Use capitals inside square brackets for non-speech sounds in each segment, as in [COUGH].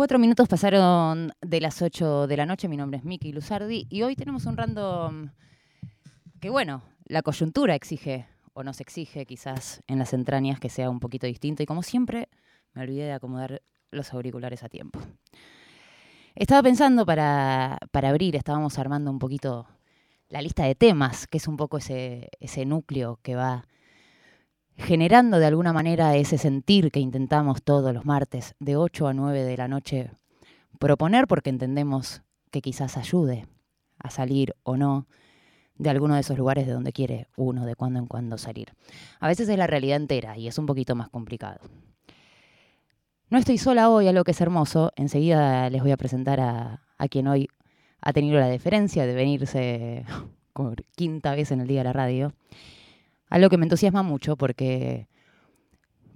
Cuatro minutos pasaron de las ocho de la noche. Mi nombre es Miki Luzardi y hoy tenemos un random que, bueno, la coyuntura exige o nos exige quizás en las entrañas que sea un poquito distinto. Y como siempre, me olvidé de acomodar los auriculares a tiempo. Estaba pensando para, para abrir, estábamos armando un poquito la lista de temas, que es un poco ese, ese núcleo que va generando de alguna manera ese sentir que intentamos todos los martes de 8 a 9 de la noche proponer porque entendemos que quizás ayude a salir o no de alguno de esos lugares de donde quiere uno de cuando en cuando salir. A veces es la realidad entera y es un poquito más complicado. No estoy sola hoy, a lo que es hermoso. Enseguida les voy a presentar a, quien hoy ha tenido la deferencia de venirse [LAUGHS] por quinta vez en el día de la radio. Algo que me entusiasma mucho porque,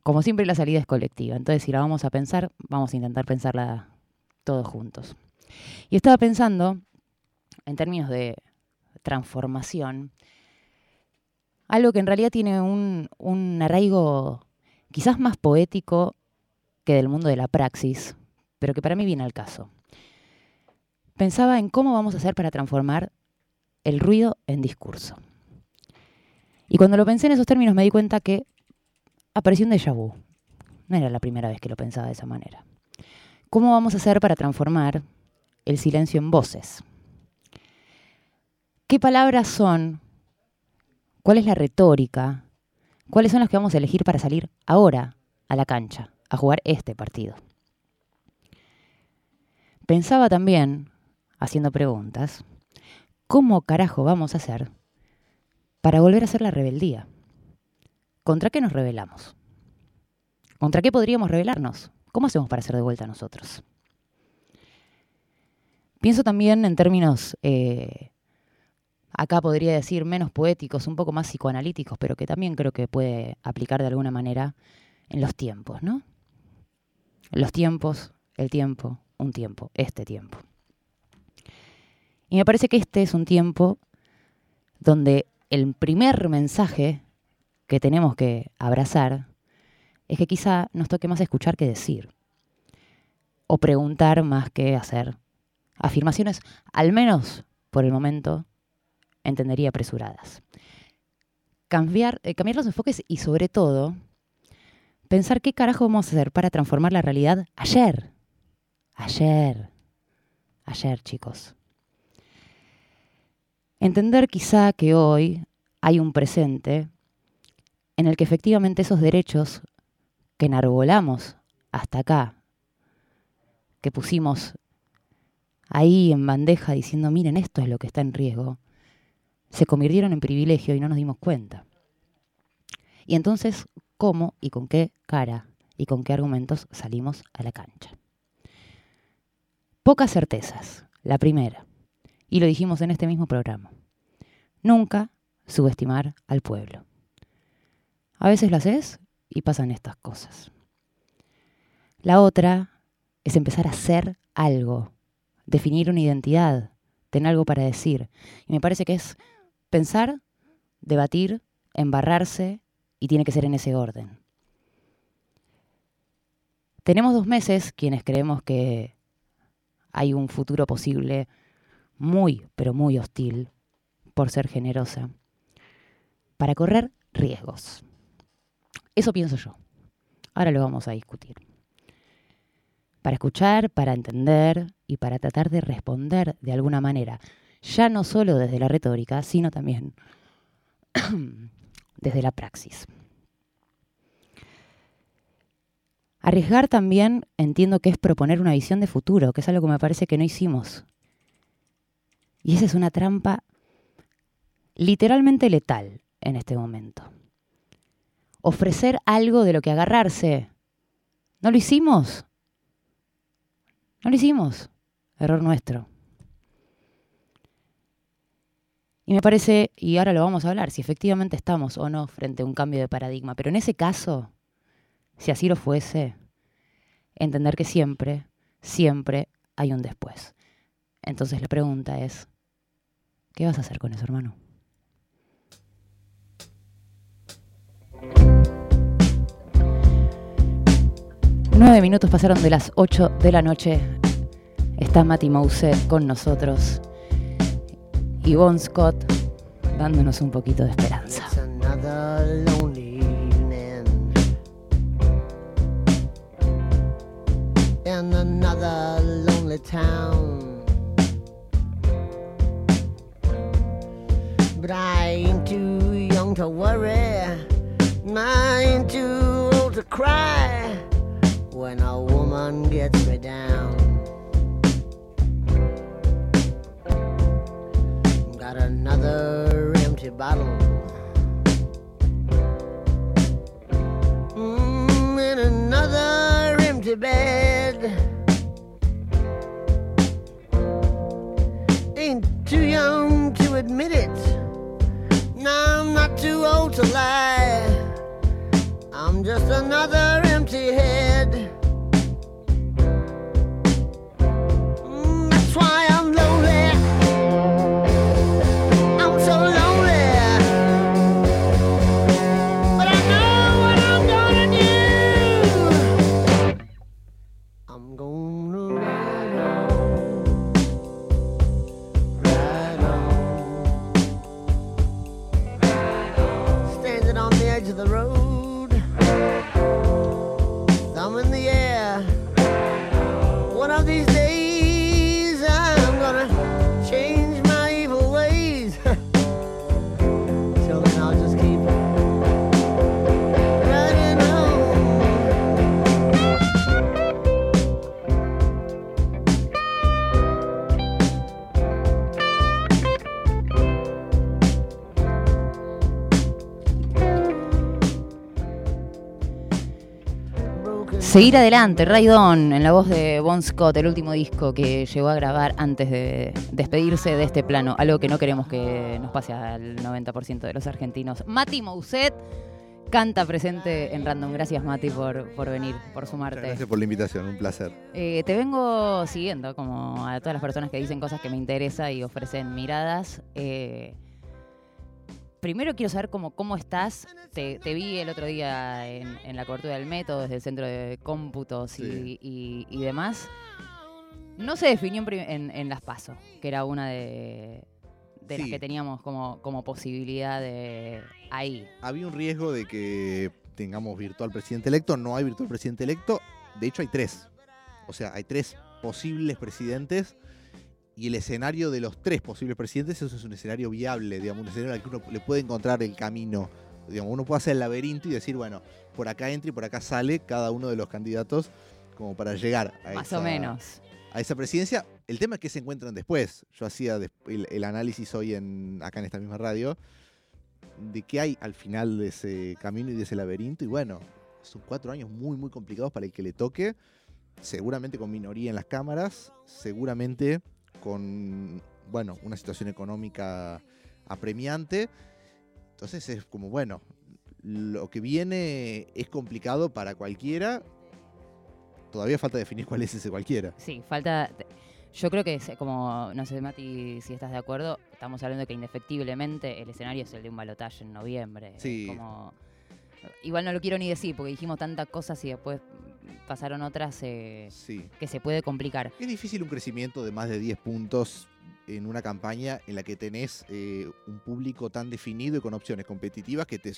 como siempre, la salida es colectiva. Entonces, si la vamos a pensar, vamos a intentar pensarla todos juntos. Y estaba pensando, en términos de transformación, algo que en realidad tiene un, un arraigo quizás más poético que del mundo de la praxis, pero que para mí viene al caso. Pensaba en cómo vamos a hacer para transformar el ruido en discurso. Y cuando lo pensé en esos términos me di cuenta que apareció un déjà vu. No era la primera vez que lo pensaba de esa manera. ¿Cómo vamos a hacer para transformar el silencio en voces? ¿Qué palabras son? ¿Cuál es la retórica? ¿Cuáles son las que vamos a elegir para salir ahora a la cancha, a jugar este partido? Pensaba también, haciendo preguntas, ¿cómo carajo vamos a hacer para volver a hacer la rebeldía. ¿Contra qué nos rebelamos? ¿Contra qué podríamos rebelarnos? ¿Cómo hacemos para ser de vuelta a nosotros? Pienso también en términos, eh, acá podría decir menos poéticos, un poco más psicoanalíticos, pero que también creo que puede aplicar de alguna manera en los tiempos, ¿no? Los tiempos, el tiempo, un tiempo, este tiempo. Y me parece que este es un tiempo donde el primer mensaje que tenemos que abrazar es que quizá nos toque más escuchar que decir, o preguntar más que hacer afirmaciones, al menos por el momento, entendería apresuradas. Cambiar, eh, cambiar los enfoques y sobre todo pensar qué carajo vamos a hacer para transformar la realidad ayer. Ayer. Ayer, chicos. Entender quizá que hoy hay un presente en el que efectivamente esos derechos que enarbolamos hasta acá, que pusimos ahí en bandeja diciendo, miren, esto es lo que está en riesgo, se convirtieron en privilegio y no nos dimos cuenta. Y entonces, ¿cómo y con qué cara y con qué argumentos salimos a la cancha? Pocas certezas. La primera, y lo dijimos en este mismo programa. Nunca subestimar al pueblo. A veces lo haces y pasan estas cosas. La otra es empezar a hacer algo, definir una identidad, tener algo para decir. Y me parece que es pensar, debatir, embarrarse y tiene que ser en ese orden. Tenemos dos meses quienes creemos que hay un futuro posible muy, pero muy hostil, por ser generosa, para correr riesgos. Eso pienso yo. Ahora lo vamos a discutir. Para escuchar, para entender y para tratar de responder de alguna manera, ya no solo desde la retórica, sino también [CLEARS THROAT] desde la praxis. Arriesgar también entiendo que es proponer una visión de futuro, que es algo que me parece que no hicimos y esa es una trampa literalmente letal en este momento. Ofrecer algo de lo que agarrarse. ¿No lo hicimos? No lo hicimos. Error nuestro. Y me parece, y ahora lo vamos a hablar, si efectivamente estamos o no frente a un cambio de paradigma, pero en ese caso, si así lo fuese, entender que siempre, siempre hay un después. Entonces la pregunta es, ¿Qué vas a hacer con eso, hermano? Nueve minutos pasaron de las 8 de la noche. Está Matty Mousset con nosotros. Y Bon Scott dándonos un poquito de esperanza. But I ain't too young to worry, I ain't too old to cry when a woman gets me down. Got another empty bottle. Mm, in another empty bed. Ain't too young to admit it. Too old to lie. I'm just another empty head. Seguir adelante, Raidon, en la voz de Bon Scott, el último disco que llegó a grabar antes de despedirse de este plano, algo que no queremos que nos pase al 90% de los argentinos. Mati Mousset canta presente en Random. Gracias, Mati, por, por venir, por Muchas sumarte. Gracias por la invitación, un placer. Eh, te vengo siguiendo, como a todas las personas que dicen cosas que me interesan y ofrecen miradas. Eh, primero quiero saber cómo, cómo estás. Te, te vi el otro día en, en la cobertura del método, desde el centro de cómputos y, Sí. y- y demás. No se definió en, prim- en- en las PASO, que era una de, de las que teníamos como, como posibilidad de ahí. Había un riesgo de que tengamos virtual presidente electo, no hay virtual presidente electo, de hecho hay tres. O sea, hay tres posibles presidentes y el escenario de los tres posibles presidentes eso es un escenario viable, digamos, un escenario al que uno le puede encontrar el camino. Digamos, uno puede hacer el laberinto y decir, bueno, por acá entra y por acá sale cada uno de los candidatos como para llegar a Más esa, o menos. a esa presidencia. El tema es que se encuentran después. Yo hacía el, el análisis hoy en, acá en esta misma radio de qué hay al final de ese camino y de ese laberinto. Y bueno, son cuatro años muy, muy complicados para el que le toque. Seguramente con minoría en las cámaras, seguramente con, bueno, una situación económica apremiante. Entonces es como, bueno, lo que viene es complicado para cualquiera. Todavía falta definir cuál es ese cualquiera. Sí, falta. Yo creo que, es como, no sé, Mati, si estás de acuerdo, estamos hablando de que indefectiblemente el escenario es el de un balotaje en noviembre. Es Sí. Como, igual no lo quiero ni decir, porque dijimos tantas cosas y después pasaron otras eh, Sí. que se puede complicar. Es difícil un crecimiento de más de 10 puntos en una campaña en la que tenés eh, un público tan definido y con opciones competitivas que te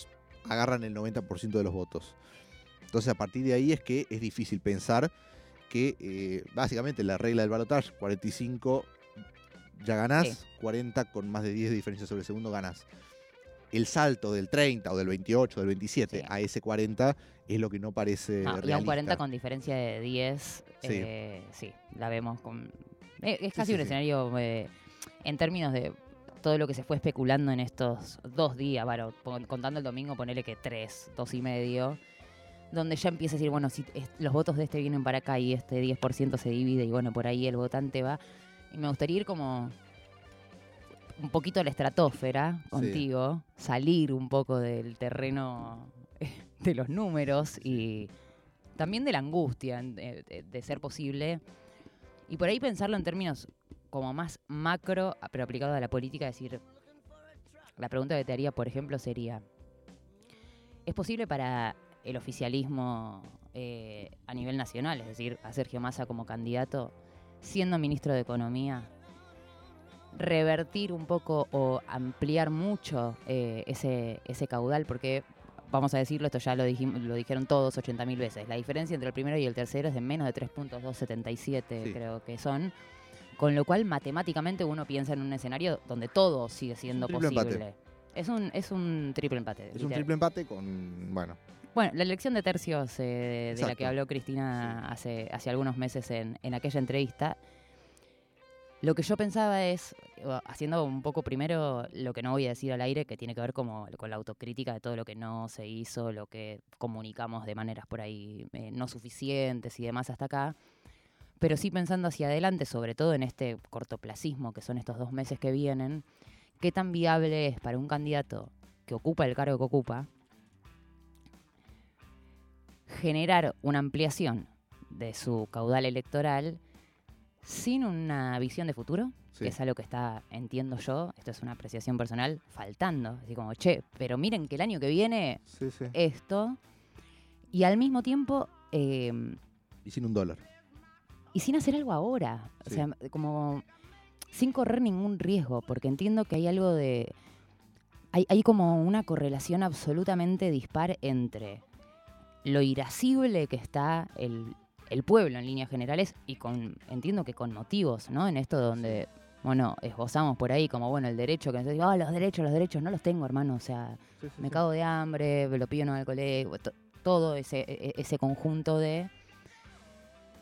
agarran el 90% de los votos. Entonces, a partir de ahí es que es difícil pensar que eh, básicamente la regla del balotaje, 45 ya ganás, Sí. 40 con más de 10 de diferencia sobre el segundo ganás. El salto del 30 o del 28 o del 27 Sí. a ese 40 es lo que no parece No, y a un realista. 40 con diferencia de 10, Sí. eh, sí, la vemos con... eh, es casi sí, un escenario eh, en términos de todo lo que se fue especulando en estos dos días, bueno, contando el domingo, ponele que tres, dos y medio, donde ya empieza a decir, bueno, si los votos de este vienen para acá y este 10% se divide y bueno, por ahí el votante va. Y me gustaría ir como un poquito la estratosfera contigo, salir un poco del terreno [LAUGHS] de los números y también de la angustia de, de- de ser posible. Y por ahí pensarlo en términos como más macro, pero aplicado a la política, decir, la pregunta que te haría, por ejemplo, sería, ¿es posible para el oficialismo eh, a nivel nacional, es decir, a Sergio Massa como candidato, siendo ministro de Economía, revertir un poco o ampliar mucho eh, ese, ese caudal, porque vamos a decirlo, esto ya lo, dijim- lo dijeron todos 80.000 veces, la diferencia entre el primero y el tercero es de menos de 3.277, Sí. creo que son. Con lo cual, matemáticamente, uno piensa en un escenario donde todo sigue siendo posible. empate. Es un, es un triple empate. Es un triple empate con, bueno, Bueno, la elección de tercios eh, de la Exacto. que habló Cristina hace, hace algunos meses en, en aquella entrevista, lo que yo pensaba es, haciendo un poco primero lo que no voy a decir al aire, que tiene que ver como con la autocrítica de todo lo que no se hizo, lo que comunicamos de maneras por ahí eh, no suficientes y demás hasta acá, pero sí pensando hacia adelante, sobre todo en este cortoplacismo que son estos dos meses que vienen, qué tan viable es para un candidato que ocupa el cargo que ocupa, generar una ampliación de su caudal electoral sin una visión de futuro, sí. que es algo que está, entiendo yo, esto es una apreciación personal, faltando. Así como, che, pero miren que el año que viene Sí, sí. esto, y al mismo tiempo, eh, Y sin un dólar. y sin hacer algo ahora, o sea, como sin correr ningún riesgo, porque entiendo que hay algo de... Hay, hay como una correlación absolutamente dispar entre lo irascible que está el, el pueblo en líneas generales y con, entiendo que con motivos, ¿no? En esto donde, bueno, esbozamos por ahí como, bueno, el derecho, que nos digo, "Ah, los derechos, los derechos, no los tengo, hermano, o sea, Sí, sí, me sí. cago de hambre, me lo pido no al colegio, to- todo ese, e- ese conjunto de...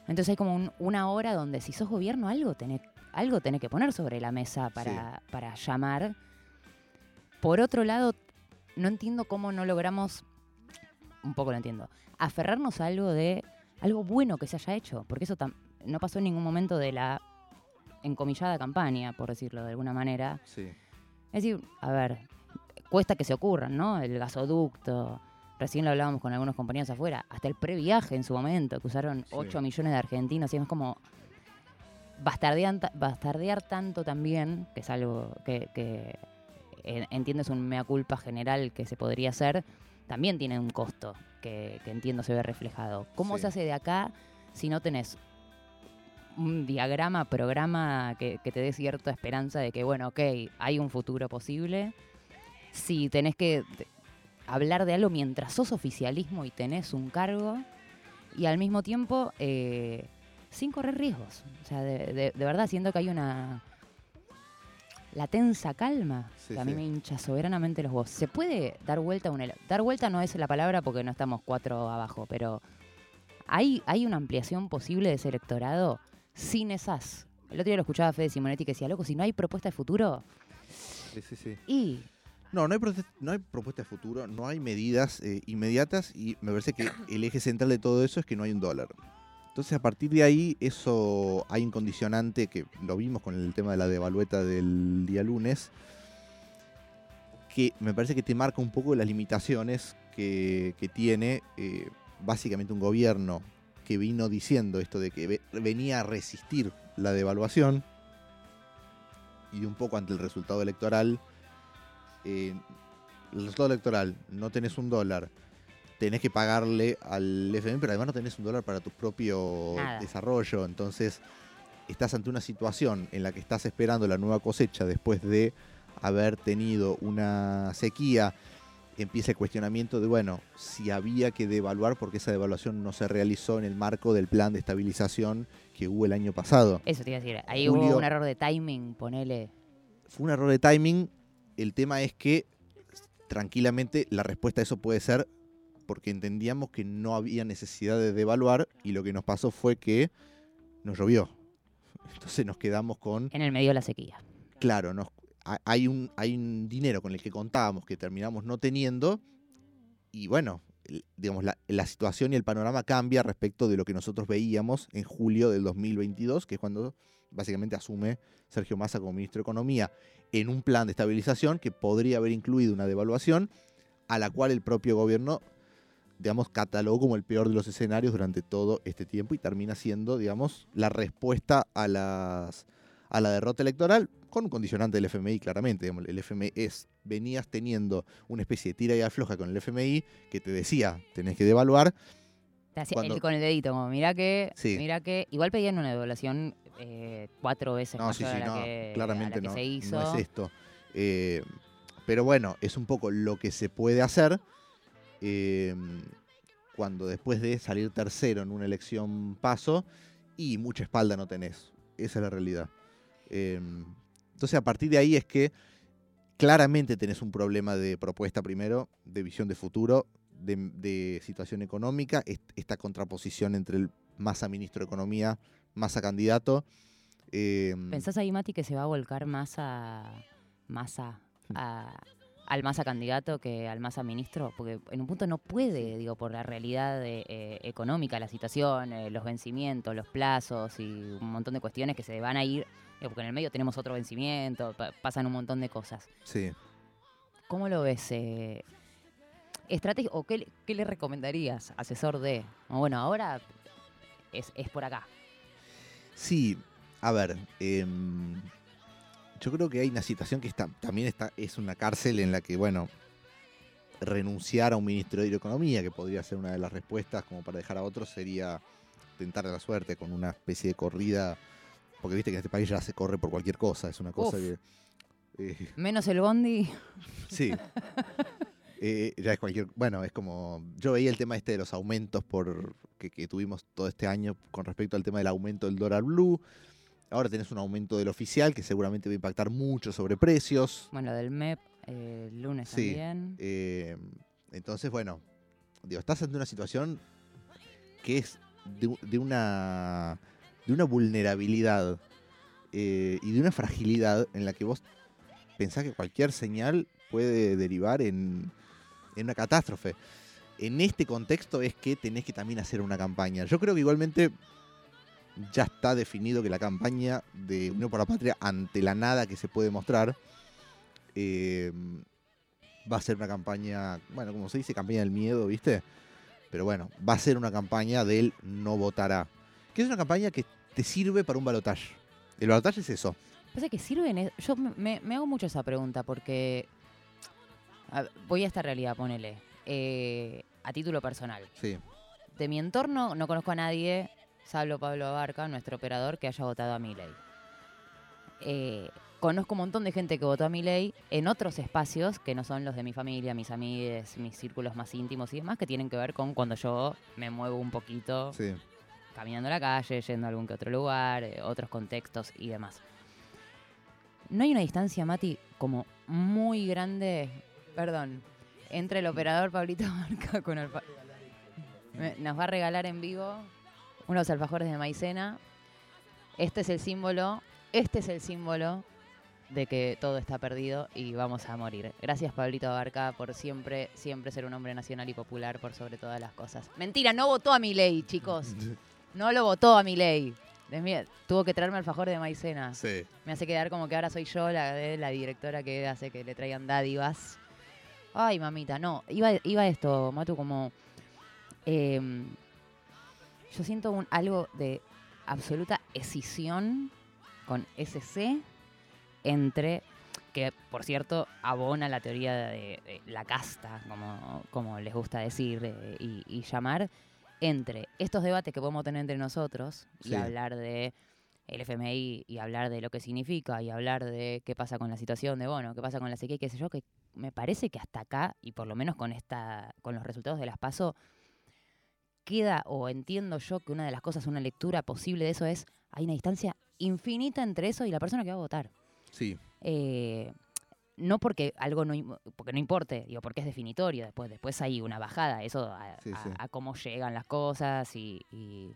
Entonces hay como un- una hora donde si sos gobierno algo tenés, algo tenés que poner sobre la mesa para, para llamar. Por otro lado, no entiendo cómo no logramos, un poco lo entiendo, aferrarnos a algo de algo bueno que se haya hecho, porque eso no pasó en ningún momento de la encomillada campaña, por decirlo de alguna manera. Sí. Es decir, a ver, cuesta que se ocurran, ¿no? El gasoducto. Recién lo hablábamos con algunos compañeros afuera. Hasta el previaje en su momento, que usaron Sí. 8 millones de argentinos. Y es como bastardean ta- bastardear tanto también, que es algo que, que eh, entiendo es un mea culpa general que se podría hacer, también tiene un costo que, que entiendo se ve reflejado. ¿Cómo Sí. se hace de acá si no tenés un diagrama, programa que, que te dé cierta esperanza de que, bueno, ok, hay un futuro posible? Si tenés que hablar de algo mientras sos oficialismo y tenés un cargo, y al mismo tiempo eh, sin correr riesgos. O sea, de, de- de verdad siento que hay una... La tensa calma, Sí, que a mí sí. me hincha soberanamente los huevos. ¿Se puede dar vuelta a un... Dar vuelta no es la palabra porque no estamos cuatro abajo, pero ¿hay, hay una ampliación posible de ese electorado sin esas... El otro día lo escuchaba a Fede Simonetti que decía, loco, si no hay propuesta de futuro, Sí, sí, sí. y... No, no hay, no hay propuesta de futuro, no hay medidas eh, inmediatas y me parece que el eje central de todo eso es que no hay un dólar. Entonces, a partir de ahí, eso hay un condicionante que lo vimos con el tema de la devalueta del día lunes, que me parece que te marca un poco las limitaciones que, tiene eh, básicamente un gobierno que vino diciendo esto de que ve- venía a resistir la devaluación y un poco ante el resultado electoral. eh, el resultado electoral, no tenés un dólar, tenés que pagarle al FMI, pero además no tenés un dólar para tu propio Nada. desarrollo. Entonces, estás ante una situación en la que estás esperando la nueva cosecha después de haber tenido una sequía. Empieza el cuestionamiento de, bueno, si había que devaluar porque esa devaluación no se realizó en el marco del plan de estabilización que hubo el año pasado. Eso te iba a decir, ahí Julio- hubo un error de timing, ponele... Fue un error de timing. El tema es que tranquilamente la respuesta a eso puede ser porque entendíamos que no había necesidad de devaluar y lo que nos pasó fue que nos llovió. [LAUGHS] Entonces nos quedamos con, En el medio de la sequía. claro, nos, ha- hay, un, hay un dinero con el que contábamos que terminamos no teniendo y bueno, digamos, la, la situación y el panorama cambia respecto de lo que nosotros veíamos en julio del 2022, que es cuando básicamente asume Sergio Massa como ministro de Economía en un plan de estabilización que podría haber incluido una devaluación a la cual el propio gobierno digamos, catalogó como el peor de los escenarios durante todo este tiempo y termina siendo, digamos, la respuesta a, las, a la derrota electoral con un condicionante del FMI, claramente. digamos, el FMI es, venías teniendo una especie de tira y afloja con el FMI que te decía, tenés que devaluar, Cuando- el- con el dedito, como mirá que, Sí. mirá que. Igual pedían una devaluación eh, cuatro veces No, mayor sí, sí, la no, que, claramente la que no, se hizo. no es esto. Eh, pero bueno, es un poco lo que se puede hacer eh, cuando después de salir tercero en una elección paso y mucha espalda no tenés. Esa es la realidad. Eh, entonces a partir de ahí es que claramente tenés un problema de propuesta primero, de visión de futuro, de, situación económica, est- esta contraposición entre el Massa ministro de Economía, Massa candidato. eh, ¿Pensás ahí, Mati, que se va a volcar más a. a- al Massa candidato que al Massa ministro? Porque en un punto no puede, digo, por la realidad de, eh, económica, la situación, eh, los vencimientos, los plazos y un montón de cuestiones que se van a ir. eh, porque en el medio tenemos otro vencimiento, pa- pasan un montón de cosas. Sí. ¿Cómo lo ves? Eh, ¿O qué, le- qué le recomendarías, asesor de? Bueno, ahora es, es por acá. Sí, a ver, em, yo creo que hay una situación que está, también está, es una cárcel en la que, bueno, renunciar a un ministro de Economía, que podría ser una de las respuestas como para dejar a otros, sería tentar la suerte con una especie de corrida, porque viste que en este país ya se corre por cualquier cosa, es una cosa Uf. que... eh, Menos el bondi. Sí. [LAUGHS] Eh, ya es cualquier. Bueno, es como. Yo veía el tema este de los aumentos por que, que tuvimos todo este año con respecto al tema del aumento del dólar blue. Ahora tenés un aumento del oficial que seguramente va a impactar mucho sobre precios. Bueno, del MEP, eh, el lunes Sí. también. Eh, entonces, bueno, digo, estás ante una situación que es de una, de una vulnerabilidad eh, y de una fragilidad en la que vos pensás que cualquier señal puede derivar en, en una catástrofe. En este contexto es que tenés que también hacer una campaña. Yo creo que igualmente ya está definido que la campaña de Unión por la Patria, ante la nada que se puede mostrar, eh, va a ser una campaña, bueno, como se dice, campaña del miedo, ¿viste? Pero bueno, va a ser una campaña del no votará. Que es una campaña que te sirve para un balotaje. El balotaje es eso. Pasa que sirven. es- Yo me, hago mucho esa pregunta porque. a voy a esta realidad, ponele. eh, a título personal. Sí, De mi entorno no conozco a nadie, salvo Pablo Abarca, nuestro operador, que haya votado a Milei. Eh, conozco un montón de gente que votó a Milei en otros espacios que no son los de mi familia, mis amigos, mis círculos más íntimos y demás, que tienen que ver con cuando yo me muevo un poquito sí. caminando a la calle, yendo a algún que otro lugar, eh, otros contextos y demás. No hay una distancia, Mati, como muy grande, perdón, entre el operador Pablito Marca con el... pa- Nos va a regalar en vivo unos alfajores de maicena. Este es el símbolo, este es el símbolo de que todo está perdido y vamos a morir. Gracias Pablito Abarca por siempre, siempre ser un hombre nacional y popular por sobre todas las cosas. Mentira, no votó a mi ley, chicos. [LAUGHS] No lo votó a mi ley. Tuvo que traerme alfajor de maicena. Sí. Me hace quedar como que ahora soy yo la, la directora que hace que le traigan dádivas. Ay, mamita, no. Iba, iba esto, Matu, como... em, yo siento un, algo de absoluta escisión con SC entre... Que, por cierto, abona la teoría de, de la casta, como, como les gusta decir eh, y, y llamar, entre estos debates que podemos tener entre nosotros y Sí. hablar de el FMI y hablar de lo que significa y hablar de qué pasa con la situación de, bueno, qué pasa con la sequía, qué sé yo, que me parece que hasta acá, y por lo menos con esta, con los resultados de las PASO, queda, o entiendo yo que una de las cosas, una lectura posible de eso es, hay una distancia infinita entre eso y la persona que va a votar. Sí. Eh, no porque algo no, porque no importe, digo, porque es definitorio después. Después hay una bajada, eso a, Sí, a- cómo llegan las cosas y, y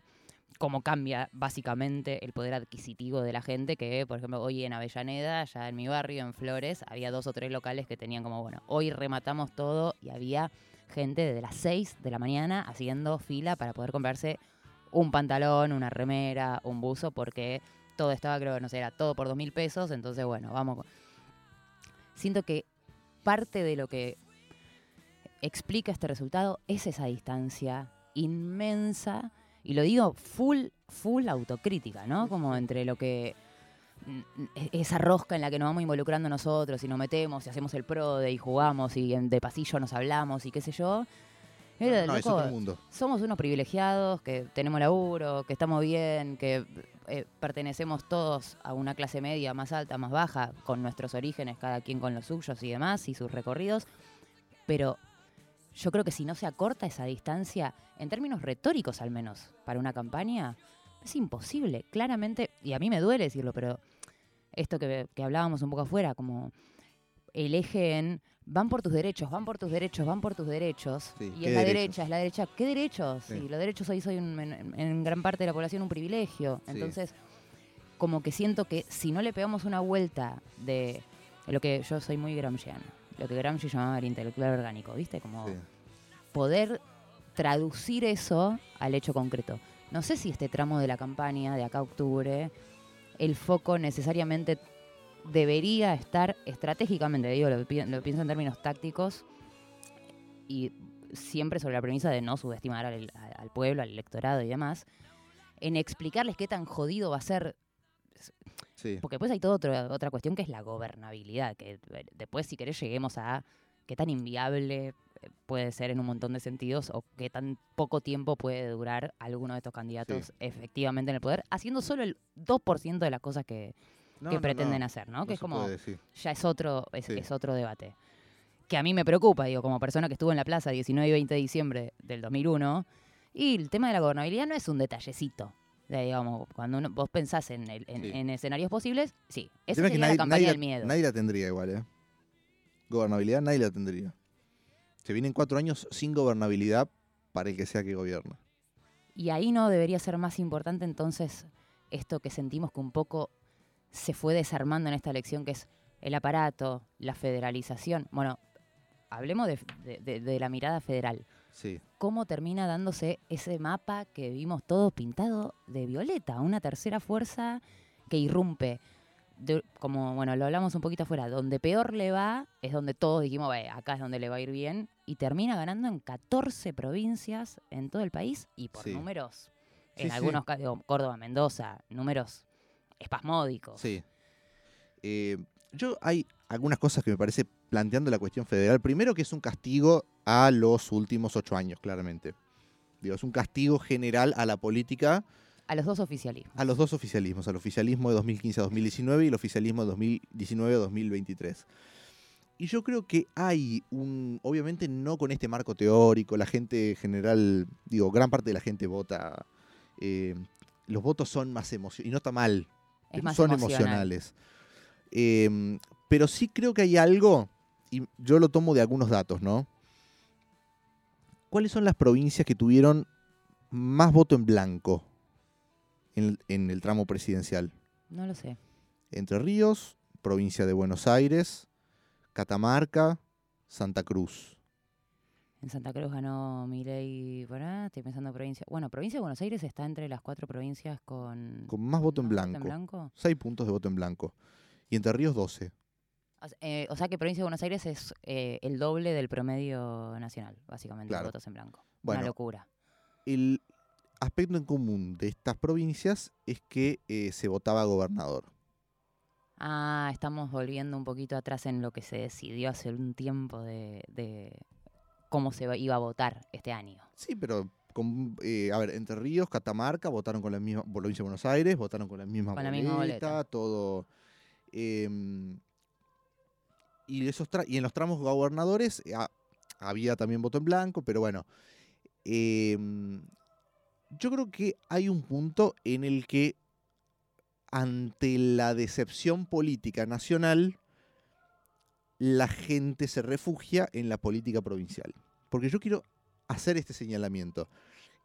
cómo cambia básicamente el poder adquisitivo de la gente, que por ejemplo hoy en Avellaneda, ya en mi barrio, en Flores, había dos o tres locales que tenían como, bueno, hoy rematamos todo y había gente desde las 6 de la mañana haciendo fila para poder comprarse un pantalón, una remera, un buzo, porque todo estaba, creo que no sé, era todo por dos mil pesos, entonces bueno, vamos. Siento que parte de lo que explica este resultado es esa distancia inmensa, y lo digo full, full autocrítica, ¿no? Como entre lo que esa rosca en la que nos vamos involucrando nosotros y nos metemos y hacemos el pro de y jugamos y en- de pasillo nos hablamos y qué sé yo, no, es otro mundo. somos unos privilegiados, que tenemos laburo, que estamos bien, que eh, pertenecemos todos a una clase media más alta, más baja, con nuestros orígenes, cada quien con los suyos y demás, y sus recorridos. Pero yo creo que si no se acorta esa distancia, en términos retóricos al menos, para una campaña, es imposible. Claramente, y a mí me duele decirlo, pero esto que, que hablábamos un poco afuera, como el eje en van por tus derechos, van por tus derechos, van por tus derechos. Sí, y ¿qué es la derechos? derecha, es la derecha. ¿Qué derechos? Sí. Sí, los derechos hoy soy un- en, en gran parte de la población un privilegio. Sí. Entonces, como que siento que si no le pegamos una vuelta de, lo que yo soy muy gramsciana, lo que Gramsci llamaba el intelectual orgánico, ¿viste? Como poder traducir eso al hecho concreto. No sé si este tramo de la campaña de acá a octubre, el foco necesariamente debería estar estratégicamente, digo, lo, pi- lo pienso en términos tácticos y siempre sobre la premisa de no subestimar al, al pueblo, al electorado y demás, en explicarles qué tan jodido va a ser Sí. porque después hay toda otra, otra cuestión que es la gobernabilidad, que eh, después si querés lleguemos a qué tan inviable puede ser en un montón de sentidos o qué tan poco tiempo puede durar alguno de estos candidatos efectivamente en el poder, haciendo solo el 2% de las cosas que, No, que no, pretenden no, hacer, ¿no? que es como, ya es otro, es, Sí. es otro debate. Que a mí me preocupa, digo, como persona que estuvo en la plaza 19 y 20 de diciembre del 2001, y el tema de la gobernabilidad no es un detallecito. De, digamos, cuando uno- vos pensás en, el- en, Sí. en escenarios posibles, sí, esa tema es sería la campaña nadie, del miedo. nadie la tendría igual, ¿eh? Gobernabilidad nadie la tendría. Se vienen cuatro años sin gobernabilidad para el que sea que gobierna. Y ahí no debería ser más importante entonces esto que sentimos que un poco se fue desarmando en esta elección, que es el aparato, la federalización. Bueno, hablemos de, de- de- de la mirada federal. Sí. cómo termina dándose ese mapa que vimos todo pintado de violeta, una tercera fuerza que irrumpe. De- como, bueno, lo hablamos un poquito afuera, donde peor le va es donde todos dijimos, "Ve, acá es donde le va a ir bien, y termina ganando en 14 provincias en todo el país y por Sí. números, Sí, en sí. algunos casos, Córdoba, Mendoza, números espasmódicos. Sí. Eh, yo hay algunas cosas que me parece planteando la cuestión federal. Primero que es un castigo a los últimos ocho años, claramente. Digo, es un castigo general a la política, A los dos oficialismos. a los dos oficialismos, al oficialismo de 2015 a 2019 y el oficialismo de 2019 a 2023. Y yo creo que hay un, obviamente no con este marco teórico, la gente en general, digo, gran parte de la gente vota, eh, los votos son más emocionales, y no está mal, Es más son emocional. emocionales. Eh, pero sí creo que hay algo, y yo lo tomo de algunos datos, ¿no? ¿Cuáles son las provincias que tuvieron más voto en blanco en, en el tramo presidencial? No lo sé. Entre Ríos, provincia de Buenos Aires, Catamarca, Santa Cruz. En Santa Cruz ganó Milei, estoy pensando provincia. Bueno, provincia de Buenos Aires está entre las cuatro provincias con... Con más voto en ¿más blanco. blanco? Seis puntos de voto en blanco. Y Entre Ríos, 12. O s- eh, o sea que provincia de Buenos Aires es eh, el doble del promedio nacional, básicamente, Claro. de votos en blanco. Bueno. Una locura. El aspecto en común de estas provincias es que eh, se votaba gobernador. Ah, estamos volviendo un poquito atrás en lo que se decidió hace un tiempo de, de cómo se iba a votar este año. Sí, pero con, eh, a ver, Entre Ríos, Catamarca votaron con la misma, provincia de Buenos Aires, votaron con la misma Con la misma boleta. todo. em, y, esos y en los tramos gobernadores eh, ha- había también voto en blanco, pero bueno. Em, yo creo que hay un punto en el que ante la decepción política nacional, la gente se refugia en la política provincial. Porque yo quiero hacer este señalamiento.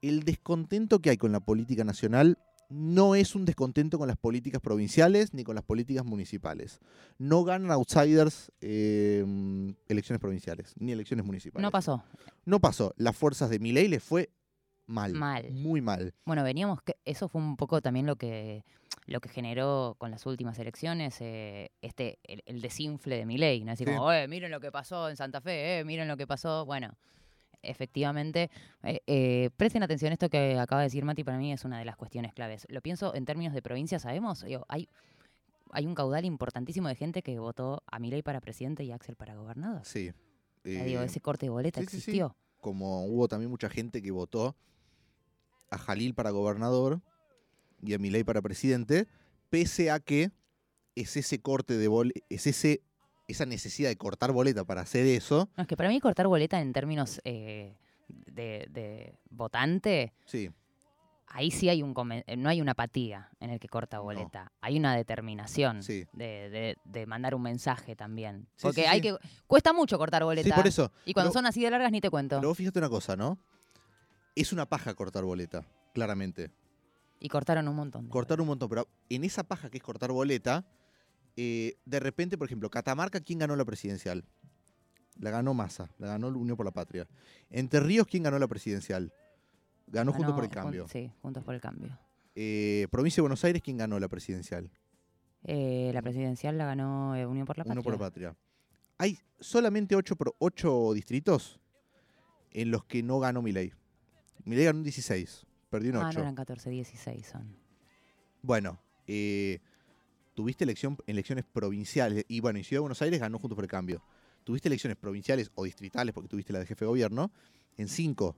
El descontento que hay con la política nacional no es un descontento con las políticas provinciales ni con las políticas municipales. No ganan outsiders eh, elecciones provinciales ni elecciones municipales. No pasó. No pasó. Las fuerzas de Milei les fue mal. Mal. Muy mal. Bueno, veníamos, que eso fue un poco también lo que lo que generó con las últimas elecciones eh, este el, el desinfle de Milei, ¿no? Así Sí. como, "Eh, miren lo que pasó en Santa Fe, eh, miren lo que pasó. Bueno, efectivamente, eh, eh, presten atención, esto que acaba de decir Mati para mí es una de las cuestiones claves. Lo pienso en términos de provincia, sabemos, Digo, hay, hay un caudal importantísimo de gente que votó a Milei para presidente y a Axel para gobernador. Sí. Digo, ese corte de boleta sí, sí, sí. existió. como hubo también mucha gente que votó a Jalil para gobernador y a Milei para presidente, pese a que es ese corte de boleta, es ese, esa necesidad de cortar boleta para hacer eso. No, es que para mí cortar boleta en términos eh, de, de votante, Sí, ahí sí hay un eh, no hay una apatía en el que corta boleta, hay una determinación sí. de, de- de mandar un mensaje también. Sí, Porque hay que cuesta mucho cortar boleta. Sí, por eso. Y cuando Pero- son así de largas ni te cuento. Pero vos fíjate una cosa, ¿no? Es una paja cortar boleta, claramente. y cortaron un montón. de Cortar un montón, pero en esa paja que es cortar boleta, eh, de repente, por ejemplo, Catamarca, ¿quién ganó la presidencial? La ganó Massa, la ganó Unión por la Patria. Entre Ríos, ¿quién ganó la presidencial? Ganó. Juntos por el Cambio. jun- sí, Juntos por el Cambio. Eh, Provincia de Buenos Aires, ¿quién ganó la presidencial? Eh, la presidencial la ganó Unión por la Patria. Unión por la Patria. Hay solamente ocho, pro- ocho distritos en los que no ganó Milei. Milei ganó un 16, perdió un Ah, 8. no eran 14, 16 son. Bueno, eh, tuviste elección, elecciones provinciales y bueno, en Ciudad de Buenos Aires ganó Juntos por el Cambio. Tuviste elecciones provinciales o distritales, porque tuviste la de jefe de gobierno, en cinco.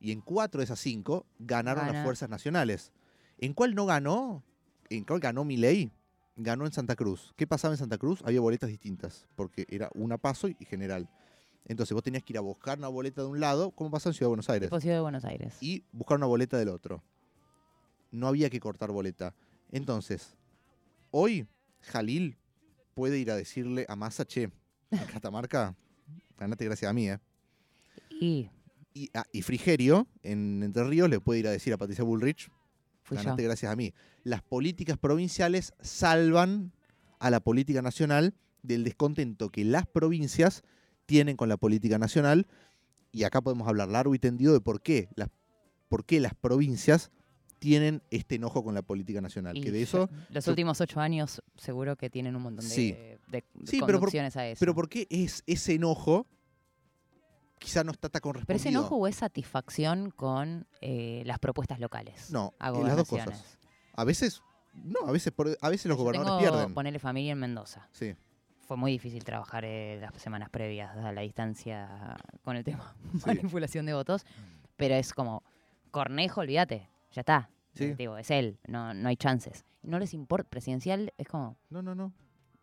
Y en cuatro de esas cinco ganaron Gana. las fuerzas nacionales. ¿En cuál no ganó? ¿En cuál ganó Milei? Ganó en Santa Cruz. ¿Qué pasaba en Santa Cruz? Había boletas distintas, porque era una paso y general. Entonces vos tenías que ir a buscar una boleta de un lado, como pasó en Ciudad de Buenos Aires Tipo Ciudad de Buenos Aires. y buscar una boleta del otro. No había que cortar boleta. Entonces, hoy Jalil puede ir a decirle a Massa, che, en Catamarca, ganate gracias a mí, ¿eh? Y Y, ah, y Frigerio, en Entre Ríos, le puede ir a decir a Patricia Bullrich, fui yo. ganate gracias a mí. Las políticas provinciales salvan a la política nacional del descontento que las provincias tienen con la política nacional. Y acá podemos hablar largo y tendido de por qué las, por qué las provincias tienen este enojo con la política nacional. Y que de eso, los últimos ocho años seguro que tienen un montón de, Sí. de, de Sí, pero por- conducciones a eso. pero por qué es ese enojo quizá no está tan ¿Pero correspondido. ese enojo o es satisfacción con eh, las propuestas locales? No, a eh, las dos cosas. A veces, no, a veces, por- a veces los Yo gobernadores tengo, pierden. Ponerle familia en Mendoza. Sí, Fue muy difícil trabajar eh, las semanas previas a la distancia con el tema [LAUGHS] Sí. manipulación de votos, pero es como, Cornejo, olvídate, ya está. Sí. Eh, digo, es él, no, no hay chances. No les importa, presidencial es como, no, no, no,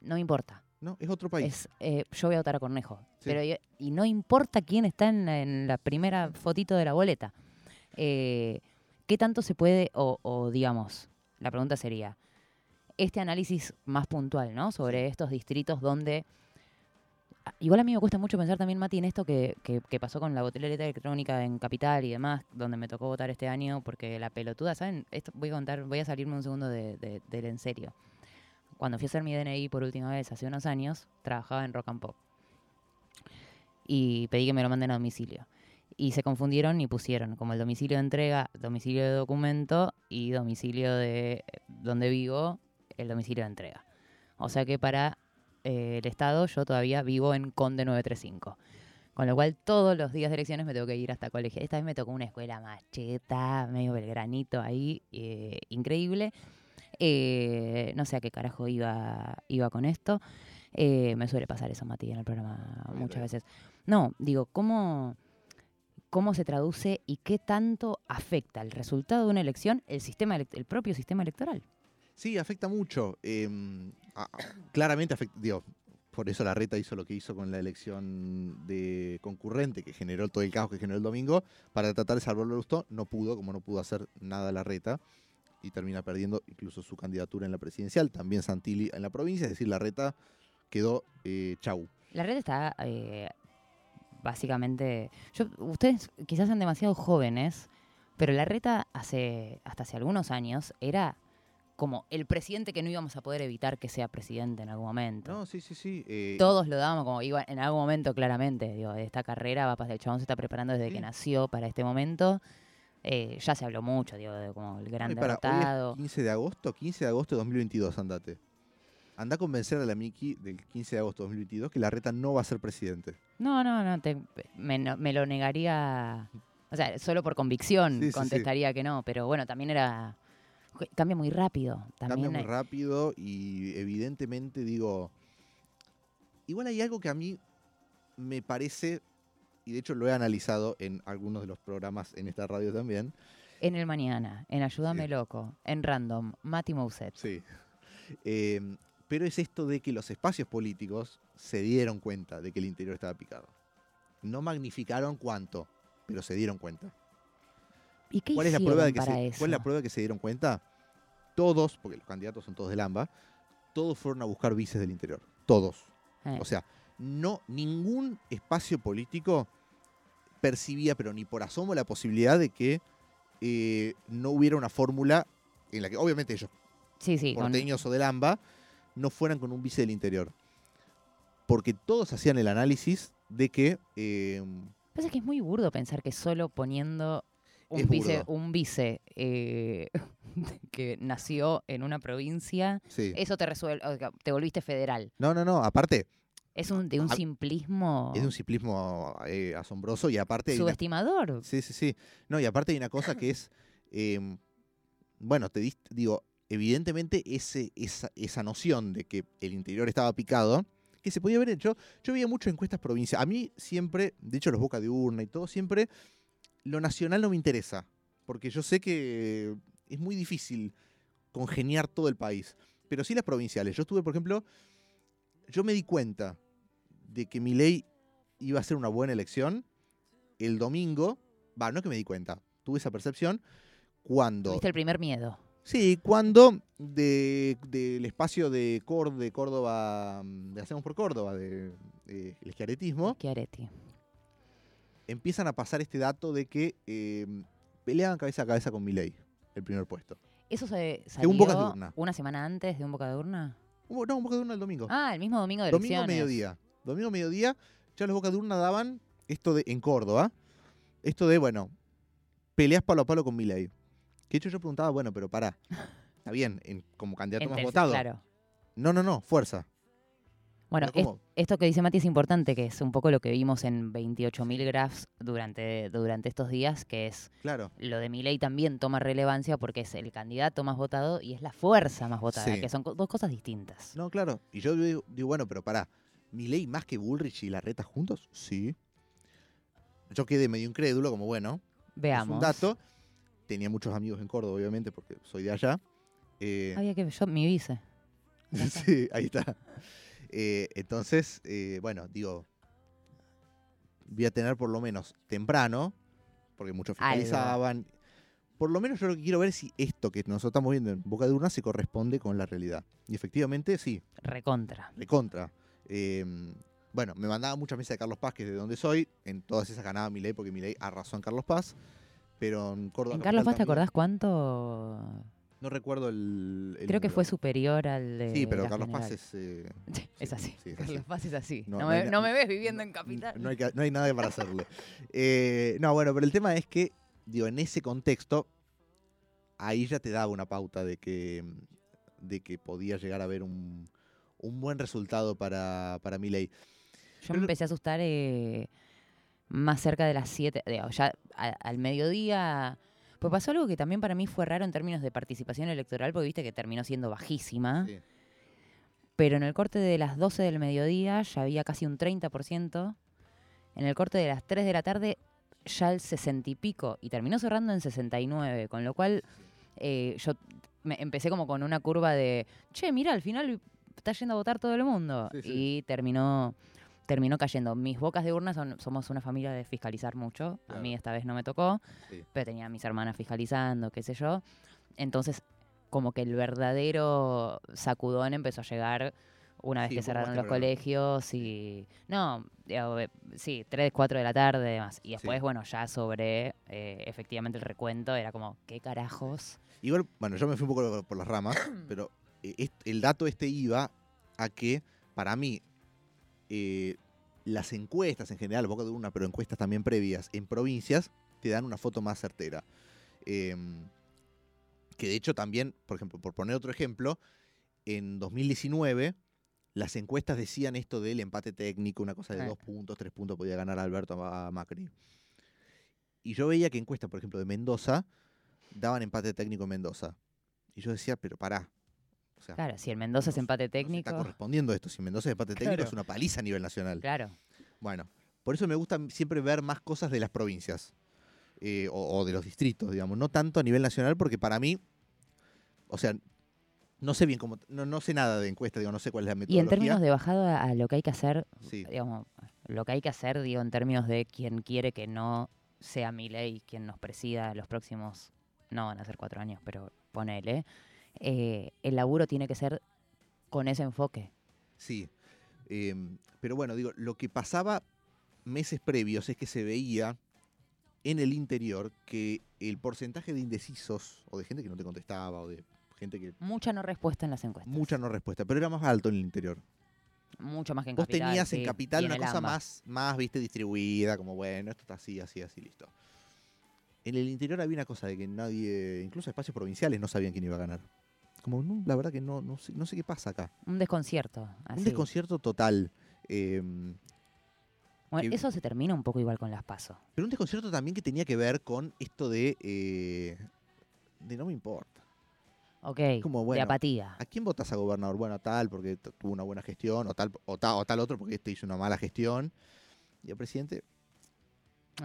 no me importa. no, es otro país. Es, eh, yo voy a votar a Cornejo. Sí. Pero, y, y no importa quién está en, la- en la primera [LAUGHS] fotito de la boleta. Eh, ¿Qué tanto se puede, o, o, digamos, la pregunta sería, este análisis más puntual, ¿no? Sobre estos distritos donde... ah, Igual a mí me cuesta mucho pensar también, Mati, en esto que, que- que pasó con la botelera electrónica en Capital y demás, donde me tocó votar este año, porque la pelotuda, ¿saben? Esto voy a contar, voy a salirme un segundo de- de- del en serio. Cuando fui a hacer mi DNI por última vez hace unos años, trabajaba en Rock and Pop. Y pedí que me lo manden a domicilio. Y se confundieron y pusieron como el domicilio de entrega, domicilio de documento y domicilio de eh, donde vivo, el domicilio de entrega. O sea que para eh, el Estado yo todavía vivo en Conde 935. Con lo cual todos los días de elecciones me tengo que ir hasta colegio. Esta vez me tocó una escuela macheta, medio belgranito ahí, eh, increíble. Eh, no sé a qué carajo iba, iba con esto. Me suele pasar eso, Mati, en el programa muchas bien. veces. No, digo, ¿cómo, ¿cómo se traduce y qué tanto afecta el resultado de una elección el, sistema el propio sistema electoral? Sí, afecta mucho. a- claramente afecta, digo, por eso la reta hizo lo que hizo con la elección de concurrente, que generó todo el caos que generó el domingo, para tratar de salvarlo a Lustó. No pudo, como no pudo hacer nada la reta, y termina perdiendo incluso su candidatura en la presidencial, también Santilli en la provincia, es decir, la reta quedó eh, chau. La red está eh, básicamente. Yo, ustedes quizás son demasiado jóvenes, pero la reta hace hasta hace algunos años era como el presidente que no íbamos a poder evitar que sea presidente en algún momento. No, sí, sí, sí. eh, Todos lo dábamos como iba en algún momento claramente, digo, de esta carrera va a pasar, el chabón se está preparando desde Sí. que nació para este momento. Eh, ya se habló mucho, digo, de como el gran para, hoy es derrotado. 15 de agosto, 15 de agosto de 2022, andate. Anda a convencer a la Miki del 15 de agosto de 2022 que la reta no va a ser presidente. No, no, no, te- me, no- me lo negaría, o sea, solo por convicción Sí, sí, sí. contestaría que no, pero bueno, también era, cambia muy rápido. También Cambia muy hay- rápido y evidentemente digo, igual hay algo que a mí me parece y de hecho lo he analizado en algunos de los programas en esta radio también. En el mañana, en Ayúdame Sí. Loco, en Random, Mati Mousset. Sí. [LAUGHS] Eh, pero es esto de que los espacios políticos se dieron cuenta de que el interior estaba picado. No magnificaron cuánto, pero se dieron cuenta. ¿Y qué ¿Cuál es la prueba de que se, eso? ¿Cuál es la prueba de que se dieron cuenta? Todos, porque los candidatos son todos del AMBA, todos fueron a buscar vices del interior. Todos. Eh, O sea, no, ningún espacio político percibía, pero ni por asomo, la posibilidad de que eh, no hubiera una fórmula en la que, obviamente, ellos, sí, sí, con- porteños o del AMBA, no fueran con un vice del interior. Porque todos hacían el análisis de que. eh, Pasa que es muy burdo pensar que solo poniendo un vice, un vice eh, [LAUGHS] que nació en una provincia, sí. eso te resuelve, te volviste federal. No, no, no. Aparte, Es un, de un A- simplismo es de un simplismo eh, asombroso y aparte. una- subestimador. Sí, sí, sí. No, y aparte hay una cosa que es. [LAUGHS] eh, bueno, te dist- digo, evidentemente ese, esa, esa noción de que el interior estaba picado, que se podía ver hecho. Yo veía mucho encuestas provinciales. A mí siempre, de hecho, los boca de urna y todo, siempre lo nacional no me interesa. Porque yo sé que es muy difícil congeniar todo el país. Pero sí las provinciales. Yo estuve, por ejemplo, yo me di cuenta de que mi ley iba a ser una buena elección el domingo. Va, no que me di cuenta. Tuve esa percepción cuando. Tuviste el primer miedo. Sí, cuando de- del espacio de, Cor- de Córdoba, mm, de Hacemos por Córdoba, de, de el esquiaretismo, Chiaretti. Empiezan a pasar este dato de que eh, peleaban cabeza a cabeza con Milei, el primer puesto. ¿Eso se salió Según Bocas de Urna. una semana antes de un Boca de Urna? No, un boca de urna el domingo. Ah, el mismo domingo de domingo elecciones. mediodía. Domingo mediodía, ya los boca de urna daban esto de en Córdoba, esto de, bueno, peleas palo a palo con Milei. Que de hecho yo preguntaba, bueno, pero pará, [LAUGHS] está bien, en- como candidato más votado. Claro. No, no, no, fuerza. Bueno, esto que dice Mati es importante, que es un poco lo que vimos en 28.000 graphs durante, durante estos días, que es Claro. lo de Milei también toma relevancia porque es el candidato más votado y es la fuerza más votada, Sí. que son dos cosas distintas. No, claro. Y yo digo, digo, bueno, pero pará, ¿Milei más que Bullrich y Larreta juntos? Sí. Yo quedé medio incrédulo, como bueno, Veamos. es un dato. Tenía muchos amigos en Córdoba, obviamente, porque soy de allá. Eh, Había que yo, mi vice. [LAUGHS] Sí, ahí está. Eh, entonces, eh, bueno, digo, voy a tener por lo menos temprano, porque muchos Algo. fiscalizaban. Por lo menos yo lo que quiero ver es si esto que nosotros estamos viendo en Boca de Urna se corresponde con la realidad. Y efectivamente, sí, Recontra. de contra. Eh, bueno, me mandaba muchas mesas de Carlos Paz, que es de donde soy. En todas esas ganaba Milei, porque Milei arrasó en Carlos Paz. Pero en Córdoba. ¿En Carlos Paz te acordás cuánto? No recuerdo el. el Creo que número. fue superior al de. Sí, pero la Carlos Paz es. eh, [LAUGHS] Es sí, así. sí, es Carlos así. Paz es así. No, me, no ves viviendo en Capital. No hay, no hay nada para hacerle. Eh, no, bueno, pero el tema es que, digo, en ese contexto, ahí ya te daba una pauta de que, de que podía llegar a haber un, un buen resultado para, para Milei. Yo Pero- me empecé a asustar eh, más cerca de las 7, ya al mediodía. Pues pasó algo que también para mí fue raro en términos de participación electoral, porque viste que terminó siendo bajísima. Sí. Pero en el corte de las 12 del mediodía ya había casi un 30%. En el corte de las 3 de la tarde ya el 60 y pico. Y terminó cerrando en 69. Con lo cual eh, yo me empecé como con una curva de, che, mira, al final está yendo a votar todo el mundo. Sí, sí. Y terminó terminó cayendo. Mis bocas de urna son, somos una familia de fiscalizar mucho. A mí esta vez no me tocó, Sí. pero tenía a mis hermanas fiscalizando, qué sé yo. Entonces, como que el verdadero sacudón empezó a llegar una vez Sí, que cerraron los colegios y... No, digo, eh, sí, 3, 4 de la tarde y demás. Y después, Sí. bueno, ya sobre eh, efectivamente el recuento era como, ¿qué carajos? Igual, bueno, yo me fui un poco por las ramas, [CLEARS THROAT] pero eh, el dato este iba a que, para mí, eh, las encuestas en general, Boca de Urna, pero encuestas también previas en provincias, te dan una foto más certera. Em, que de hecho también, por ejemplo, por poner otro ejemplo, en 2019 las encuestas decían esto del empate técnico, una cosa de dos puntos, tres puntos podía ganar Alberto a Macri. Y yo veía que encuestas, por ejemplo, de Mendoza, daban empate técnico en Mendoza. Y yo decía, pero pará. O sea, Claro, si el Mendoza es empate técnico, está correspondiendo esto. Si Mendoza es empate técnico, Claro. es una paliza a nivel nacional. claro. Bueno, Por eso me gusta siempre ver más cosas de las provincias eh, o, o de los distritos, digamos, no tanto a nivel nacional, porque para mí, o sea, no sé bien cómo, no, no sé nada de encuesta, digo, no sé cuál es la Y metodología. en términos de bajada a lo que hay que hacer, Sí. digamos, lo que hay que hacer, digo, en términos de quien quiere que no sea mi ley quien nos presida los próximos, no van a ser cuatro años, pero ponele, eh, el laburo tiene que ser con ese enfoque. Sí. Em, pero bueno, digo, lo que pasaba meses previos es que se veía en el interior que el porcentaje de indecisos o de gente que no te contestaba o de gente que Mucha no respuesta en las encuestas. mucha no respuesta, pero era más alto en el interior. Mucho más que en Vos capital. tenías sí, en capital en una cosa AMBA. más, más, viste, distribuida, como bueno, esto está así, así, así, listo. En el interior había una cosa de que nadie, incluso espacios provinciales, no sabían quién iba a ganar. Como, no, la verdad que no, no, sé, no sé qué pasa acá. Un desconcierto. así. Un desconcierto total. em, Bueno, que- eso se termina un poco igual con las pasos. Pero un desconcierto también que tenía que ver con esto de. eh, de no me importa. Ok, como, de apatía. ¿A quién votas a gobernador? Bueno, a tal porque tuvo una buena gestión, o tal, o tal, o tal otro porque este hizo una mala gestión. Y al presidente,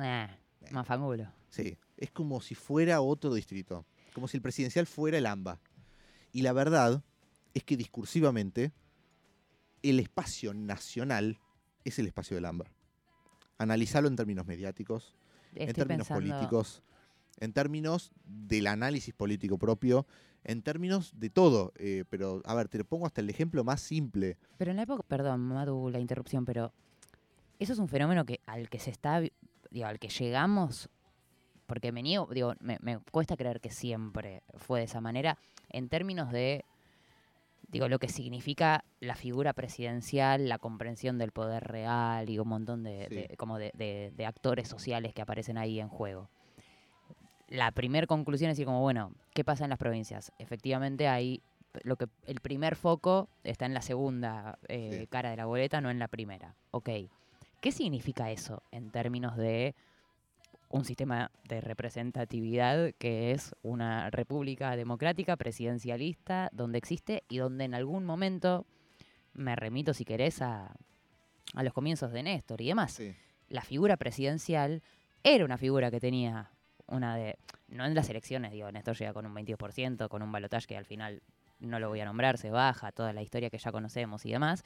Eh, más fangulo. sí, es como si fuera otro distrito. Como si el presidencial fuera el AMBA. Y la verdad es que discursivamente, el espacio nacional es el espacio del AMBA. Analizarlo en términos mediáticos, en términos pensando- políticos, en términos del análisis político propio, en términos de todo. eh, pero, a ver, te lo pongo hasta el ejemplo más simple. Pero en la época, perdón, Madu, la interrupción, pero eso es un fenómeno que al que se está, digo, al que llegamos, porque me niego, digo, me, me cuesta creer que siempre fue de esa manera, en términos de, digo, lo que significa la figura presidencial, la comprensión del poder real y un montón de, Sí. de- como de, de- de actores sociales que aparecen ahí en juego. La primera conclusión es decir, como, bueno, ¿qué pasa en las provincias? Efectivamente hay lo que el primer foco está en la segunda eh, Sí. cara de la boleta, no en la primera. Ok. ¿Qué significa eso en términos de un sistema de representatividad que es una república democrática, presidencialista, donde existe y donde en algún momento, me remito si querés a, a los comienzos de Néstor y demás, la figura presidencial era una figura que tenía una de. No en las elecciones, digo, Néstor llega con un 22%, con un balotaje que al final no lo voy a nombrar, se baja, toda la historia que ya conocemos y demás.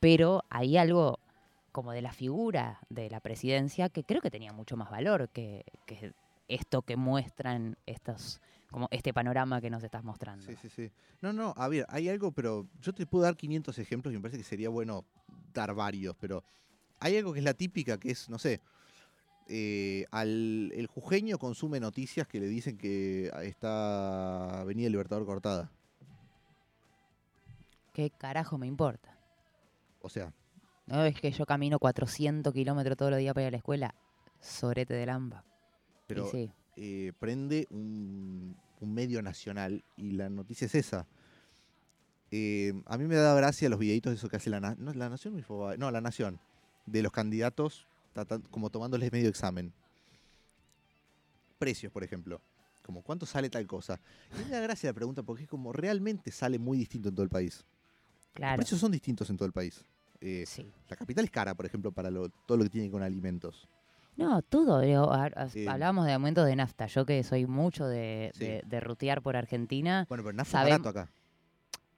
Pero hay algo como de la figura de la presidencia que creo que tenía mucho más valor que, que esto que muestran estos. como este panorama que nos estás mostrando. Sí, sí, sí. No, no, a ver, hay algo, pero yo te puedo dar 500 ejemplos y me parece que sería bueno dar varios, pero hay algo que es la típica, que es, no sé, eh, al, el jujeño consume noticias que le dicen que está Avenida Libertador cortada. ¿Qué carajo me importa? O sea, No es que yo camino 400 kilómetros todos los días para ir a la escuela. Sorete del AMBA. Y pero sí. eh, prende un, un medio nacional y la noticia es esa. Eh, a mí me da gracia los videitos de eso que hace la, no, la Nación. No, la Nación. De los candidatos como tomándoles medio examen. Precios, por ejemplo. Como cuánto sale tal cosa. Y me da gracia la pregunta porque es como realmente sale muy distinto en todo el país. Los Claro. precios son distintos en todo el país. Eh, Sí. la capital es cara, por ejemplo, para lo- todo lo que tiene con alimentos. No, todo. digo, a- a- Sí. Hablábamos de aumentos de nafta. Yo que soy mucho de, Sí. de- de rutear por Argentina. Bueno, pero es Sabem- barato acá.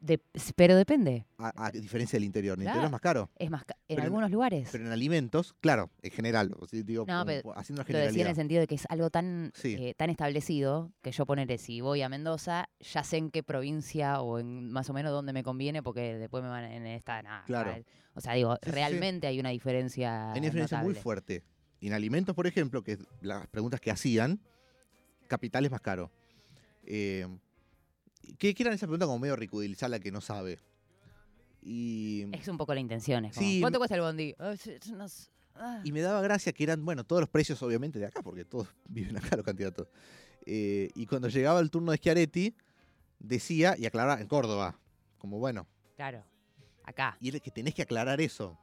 De- pero depende. A, a diferencia del interior. El Claro. interior es más caro. Es más, ca- en Pero en- algunos lugares. Pero en alimentos, claro, en general, o sea, digo, No, pero haciendo una Lo decía en generalidad. el sentido de que es algo tan, Sí. eh, tan establecido que yo poneré, si voy a Mendoza, ya sé en qué provincia o en más o menos dónde me conviene porque después me van en esta. Claro. O sea, digo, Sí, sí, sí. realmente hay una diferencia. Hay una diferencia muy fuerte. En alimentos, por ejemplo, que es las preguntas que hacían, capital es más caro. Eh, ¿Qué quieran esa pregunta como medio ridiculizar la que no sabe? Y, Es un poco la intención. es como, Sí, ¿Cuánto cuesta el bondi? Ah, sí, sí, no sé. Ah. y me daba gracia que eran, bueno, todos los precios obviamente de acá, porque todos [LAUGHS] viven acá los candidatos. Eh, y cuando llegaba el turno de Schiaretti, decía, y aclaraba en Córdoba, como bueno, Claro. Acá. y es que tenés que aclarar eso,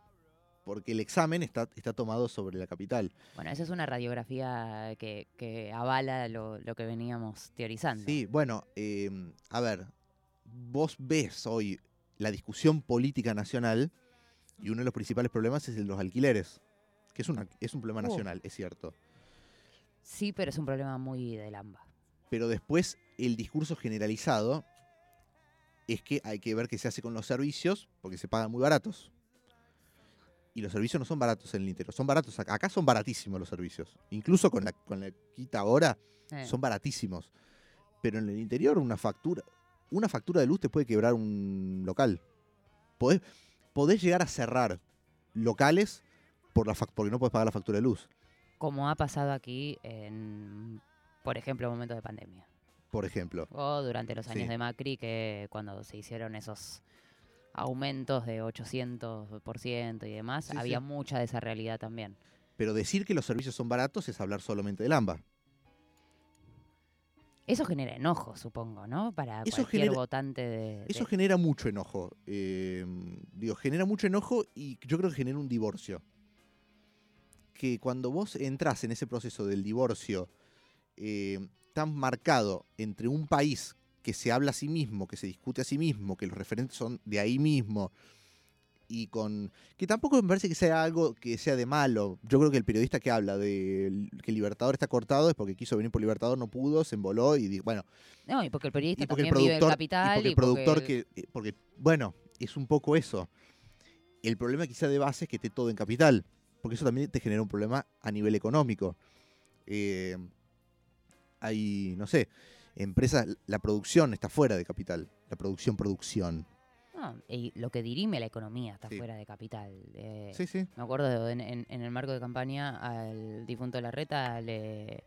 porque el examen está, está tomado sobre la capital. Bueno, esa es una radiografía que, que avala lo, lo que veníamos teorizando. Sí, bueno, eh, a ver, vos ves hoy la discusión política nacional y uno de los principales problemas es el de los alquileres, que es, una, es un problema Uh. nacional, es cierto. Sí, pero es un problema muy del AMBA. Pero después el discurso generalizado es que hay que ver qué se hace con los servicios porque se pagan muy baratos. Y los servicios no son baratos en el interior, son baratos acá. Acá son baratísimos los servicios. Incluso con la, con la quita ahora Eh, son baratísimos. Pero en el interior una factura, una factura de luz te puede quebrar un local. Podés, podés llegar a cerrar locales por la porque no podés pagar la factura de luz, como ha pasado aquí en, por ejemplo, momentos de pandemia. por ejemplo. O durante los años Sí. de Macri, que cuando se hicieron esos aumentos de 800% y demás, Sí, había sí. mucha de esa realidad también. Pero decir que los servicios son baratos es hablar solamente del AMBA. Eso genera enojo, supongo, ¿no? Para Eso cualquier genera- votante de... Eso genera mucho enojo. eh, digo, genera mucho enojo y yo creo que genera un divorcio. Que cuando vos entras en ese proceso del divorcio eh, tan marcado entre un país que se habla a sí mismo, que se discute a sí mismo, que los referentes son de ahí mismo, y con. que tampoco me parece que sea algo que sea de malo. Yo creo que el periodista que habla de que el Libertador está cortado es porque quiso venir por Libertador, no pudo, se emboló y di- bueno, No, y porque el periodista y porque el también vive en productor, capital. y porque el productor que, eh, porque, bueno, es un poco eso. El problema quizá de base es que esté todo en capital, porque eso también te genera un problema a nivel económico. Eh, hay, no sé, empresas, la producción está fuera de capital, la producción, producción. No, y lo que dirime la economía está Sí. fuera de capital. Eh, Sí, sí. Me acuerdo de- en, en- en el marco de campaña al difunto Larreta le,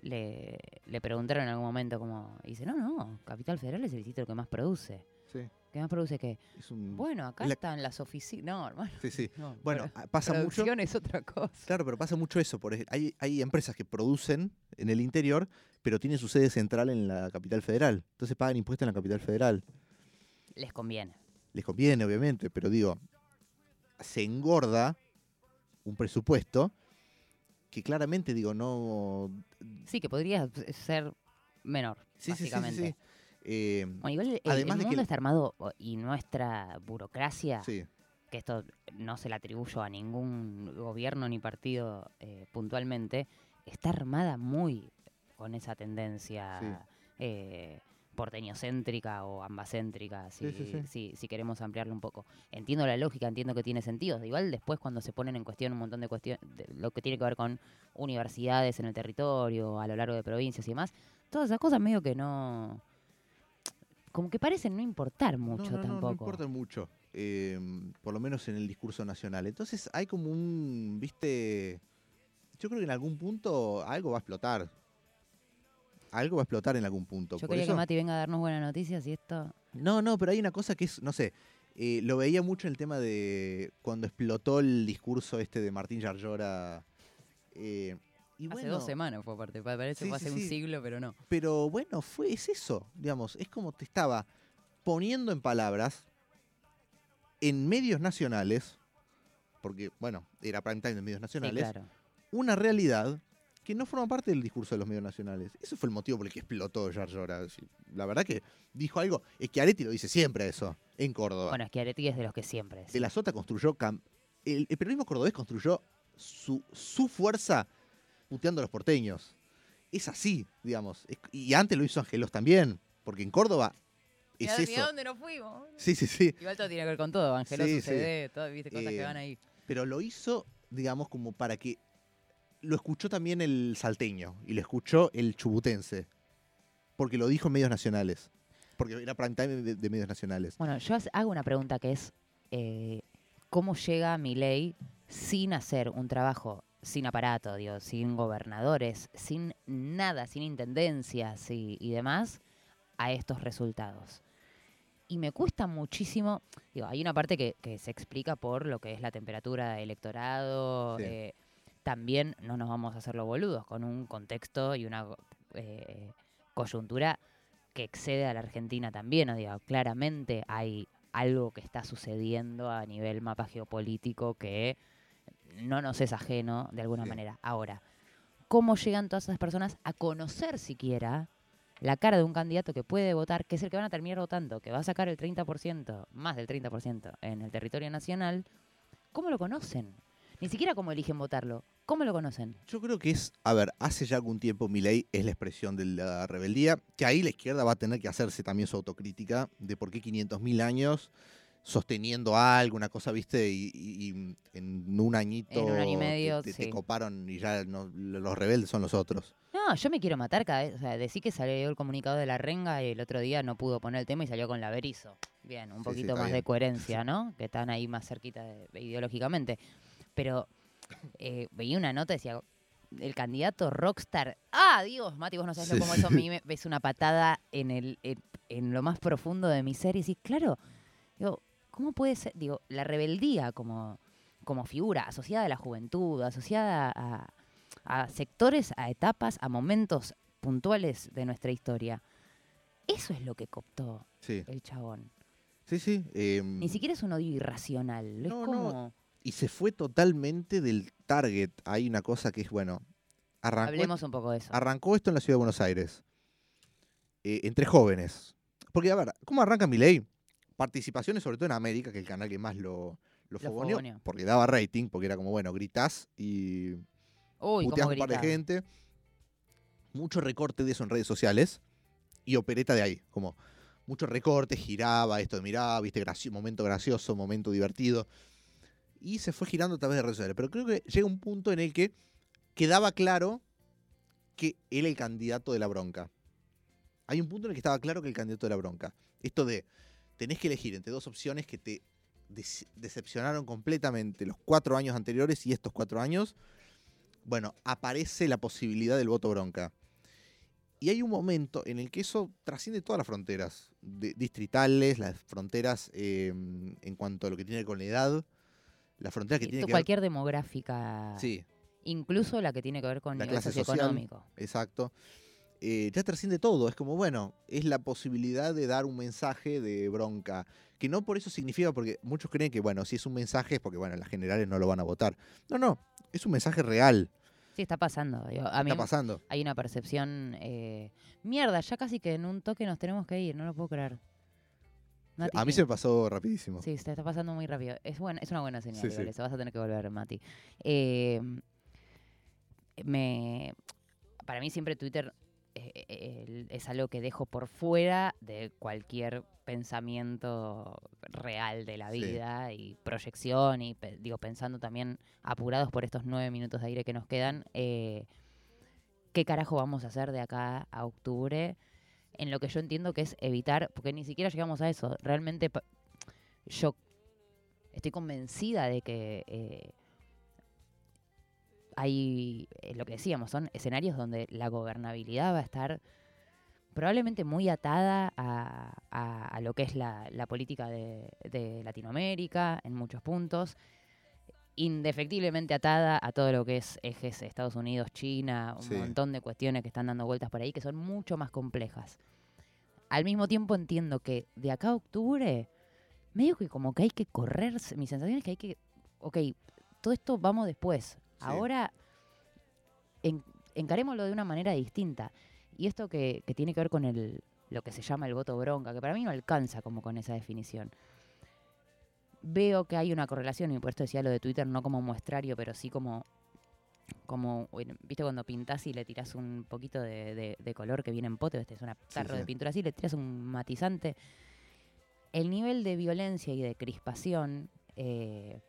le, le preguntaron en algún momento como, y dice, no, no, Capital Federal es el distrito que más produce. sí. ¿Qué más produce qué? Un- Bueno, acá la- están las oficinas. No, hermano. sí, sí. [LAUGHS] no, Bueno, ah, pasa mucho. producción es otra cosa. Claro, pero pasa mucho eso. Por ej- hay, hay empresas que producen en el interior, pero tienen su sede central en la capital federal. Entonces pagan impuestos en la capital federal. Les conviene. les conviene, obviamente, pero digo, se engorda un presupuesto que claramente, digo, no. Sí, que podría ser menor, Sí, sí, básicamente. sí. Eh, Bueno, igual el, Además el de que mundo está armado y nuestra burocracia, sí, que esto no se le atribuyo a ningún gobierno ni partido eh, puntualmente, está armada muy con esa tendencia eh, porteñocéntrica o ambacéntrica, si, Sí, sí, sí. si- si queremos ampliarlo un poco. Entiendo la lógica, entiendo que tiene sentido. Igual después cuando se ponen en cuestión un montón de cuestiones, lo que tiene que ver con universidades en el territorio, a lo largo de provincias y demás, todas esas cosas medio que no... Como que parecen no importar mucho no, no, tampoco. no importan mucho, eh, por lo menos en el discurso nacional. Entonces hay como un, viste, yo creo que en algún punto algo va a explotar. Algo va a explotar en algún punto. Yo Por quería eso- que Mati venga a darnos buenas noticias y esto... No, no, pero hay una cosa que es, no sé, eh, lo veía mucho en el tema de cuando explotó el discurso este de Martín Yarlora. eh, y hace bueno, dos semanas fue aparte, pa- parece Sí, fue sí, hace un sí. siglo, pero no. Pero bueno, fue, es eso, digamos, es como te estaba poniendo en palabras en medios nacionales, porque, bueno, era prime time de medios nacionales, claro. una realidad que no forma parte del discurso de los medios nacionales. Eso fue el motivo por el que explotó Yarlora. La verdad que dijo algo, es que Areti lo dice siempre eso, en Córdoba. Bueno, es que Areti es de los que siempre. De la Sota construyó. El, el periodismo cordobés construyó su, su fuerza puteando a los porteños. Es así, digamos. Es- y antes lo hizo Angelos también, porque en Córdoba es eso. dónde nos fuimos? Sí, sí, sí. Igual todo tiene que ver con todo, Angelo, Sí, sucede, todo, viste, cosas Eh, que van ahí. Pero lo hizo, digamos, como para que. Lo escuchó también el salteño y lo escuchó el chubutense. Porque lo dijo en medios nacionales. Porque era prime time de, de medios nacionales. Bueno, yo hago una pregunta que es, eh, ¿cómo llega ley sin hacer un trabajo, sin aparato, digo, sin gobernadores, sin nada, sin intendencias y, y demás, a estos resultados? Y me cuesta muchísimo, digo, hay una parte que, que se explica por lo que es la temperatura de electorado, Sí. eh, también no nos vamos a hacer los boludos, con un contexto y una eh, coyuntura que excede a la Argentina también, ¿no? Digo, claramente hay algo que está sucediendo a nivel mapa geopolítico que no nos es ajeno de alguna Sí. manera. Ahora, ¿cómo llegan todas esas personas a conocer siquiera la cara de un candidato que puede votar, que es el que van a terminar votando, que va a sacar el 30%, más del 30% en el territorio nacional? ¿Cómo lo conocen? Ni siquiera cómo eligen votarlo. ¿Cómo lo conocen? Yo creo que es, a ver, hace ya algún tiempo Milei es la expresión de la rebeldía, que ahí la izquierda va a tener que hacerse también su autocrítica de por qué 500.000 años sosteniendo algo, una cosa, viste, y, y- y en un añito En un año y medio, te, te sí. coparon y ya no- los rebeldes son los otros. No, yo me quiero matar cada vez. O sea, decir que salió el comunicado de la renga y el otro día no pudo poner el tema y salió con la Berizo. Bien, un Sí, poquito más de coherencia, ¿no? Que están ahí más cerquita de- ideológicamente. Pero eh, veía una nota, decía, el candidato rockstar. Ah, Dios, Mati, vos no Sí, cómo eso a mí me ves una patada en, el, en, en lo más profundo de mi ser. Y decís, claro, digo, ¿cómo puede ser? Digo, la rebeldía como, como figura asociada a la juventud, asociada a, a sectores, a etapas, a momentos puntuales de nuestra historia. Eso es lo que cooptó Sí, el chabón. sí, sí. em, Ni siquiera es un odio irracional. Es No, no. y se fue totalmente del target. Hay una cosa que es, bueno, arrancó, Hablemos un poco de eso. arrancó esto en la ciudad de Buenos Aires, eh, entre jóvenes. Porque, a ver, ¿cómo arranca mi ley? Participaciones, sobre todo en América, que es el canal que más lo, lo, Lo fogoneó, fogoneó. porque daba rating, porque era como, bueno, gritás y Uy, puteás un par de gente. Mucho recorte de eso en redes sociales y opereta de ahí, como mucho recorte, giraba esto de mirá, viste, gracio- momento gracioso, momento divertido. Y se fue girando a través de redes sociales. Pero creo que llega un punto en el que quedaba claro que él el candidato de la bronca. Hay un punto en el que estaba claro que el candidato de la bronca. Esto de tenés que elegir entre dos opciones que te decepcionaron completamente los cuatro años anteriores y estos cuatro años. Bueno, aparece la posibilidad del voto bronca. Y hay un momento en el que eso trasciende todas las fronteras de- distritales, las fronteras eh, en cuanto a lo que tiene que ver con la edad, la frontera que tiene que ver... cualquier demográfica. Sí, Incluso la que tiene que ver con La nivel clase social. socioeconómico. exacto. Eh, ya trasciende todo, es como, bueno, es la posibilidad de dar un mensaje de bronca, que no por eso significa, porque muchos creen que, bueno, si es un mensaje es porque, bueno, las generales no lo van a votar. No, no, es un mensaje real, Sí, está pasando. Digo, a mí está pasando. hay una percepción. eh, Mierda, ya casi que en un toque nos tenemos que ir, no lo puedo creer. Mati, A mí ¿qué? se me pasó rapidísimo. Sí, se está pasando muy rápido. Es, buena, es una buena señal, Sí, eso. Vas a tener que volver, Mati. Eh, me, para mí siempre Twitter es algo que dejo por fuera de cualquier pensamiento real de la Sí. vida y proyección y digo pensando también apurados por estos nueve minutos de aire que nos quedan eh, qué carajo vamos a hacer de acá a octubre en lo que yo entiendo que es evitar porque ni siquiera llegamos a eso realmente yo estoy convencida de que eh, hay, eh, lo que decíamos, son escenarios donde la gobernabilidad va a estar probablemente muy atada a, a- a lo que es la, la política de, de Latinoamérica en muchos puntos, indefectiblemente atada a todo lo que es ejes Estados Unidos, China, un Sí. montón de cuestiones que están dando vueltas por ahí que son mucho más complejas. Al mismo tiempo entiendo que de acá a octubre, medio que como que hay que correr, mi sensación es que hay que, ok, todo esto vamos después. Ahora en- encarémoslo de una manera distinta. Y esto que, que tiene que ver con el, lo que se llama el voto bronca, que para mí no alcanza como con esa definición. Veo que hay una correlación, y por esto decía lo de Twitter, no como muestrario, pero sí como, como bueno, viste cuando pintás y le tirás un poquito de, de- de color que viene en pote, este es una tarro de sí. pintura así, le tiras un matizante. El nivel de violencia y de crispación eh,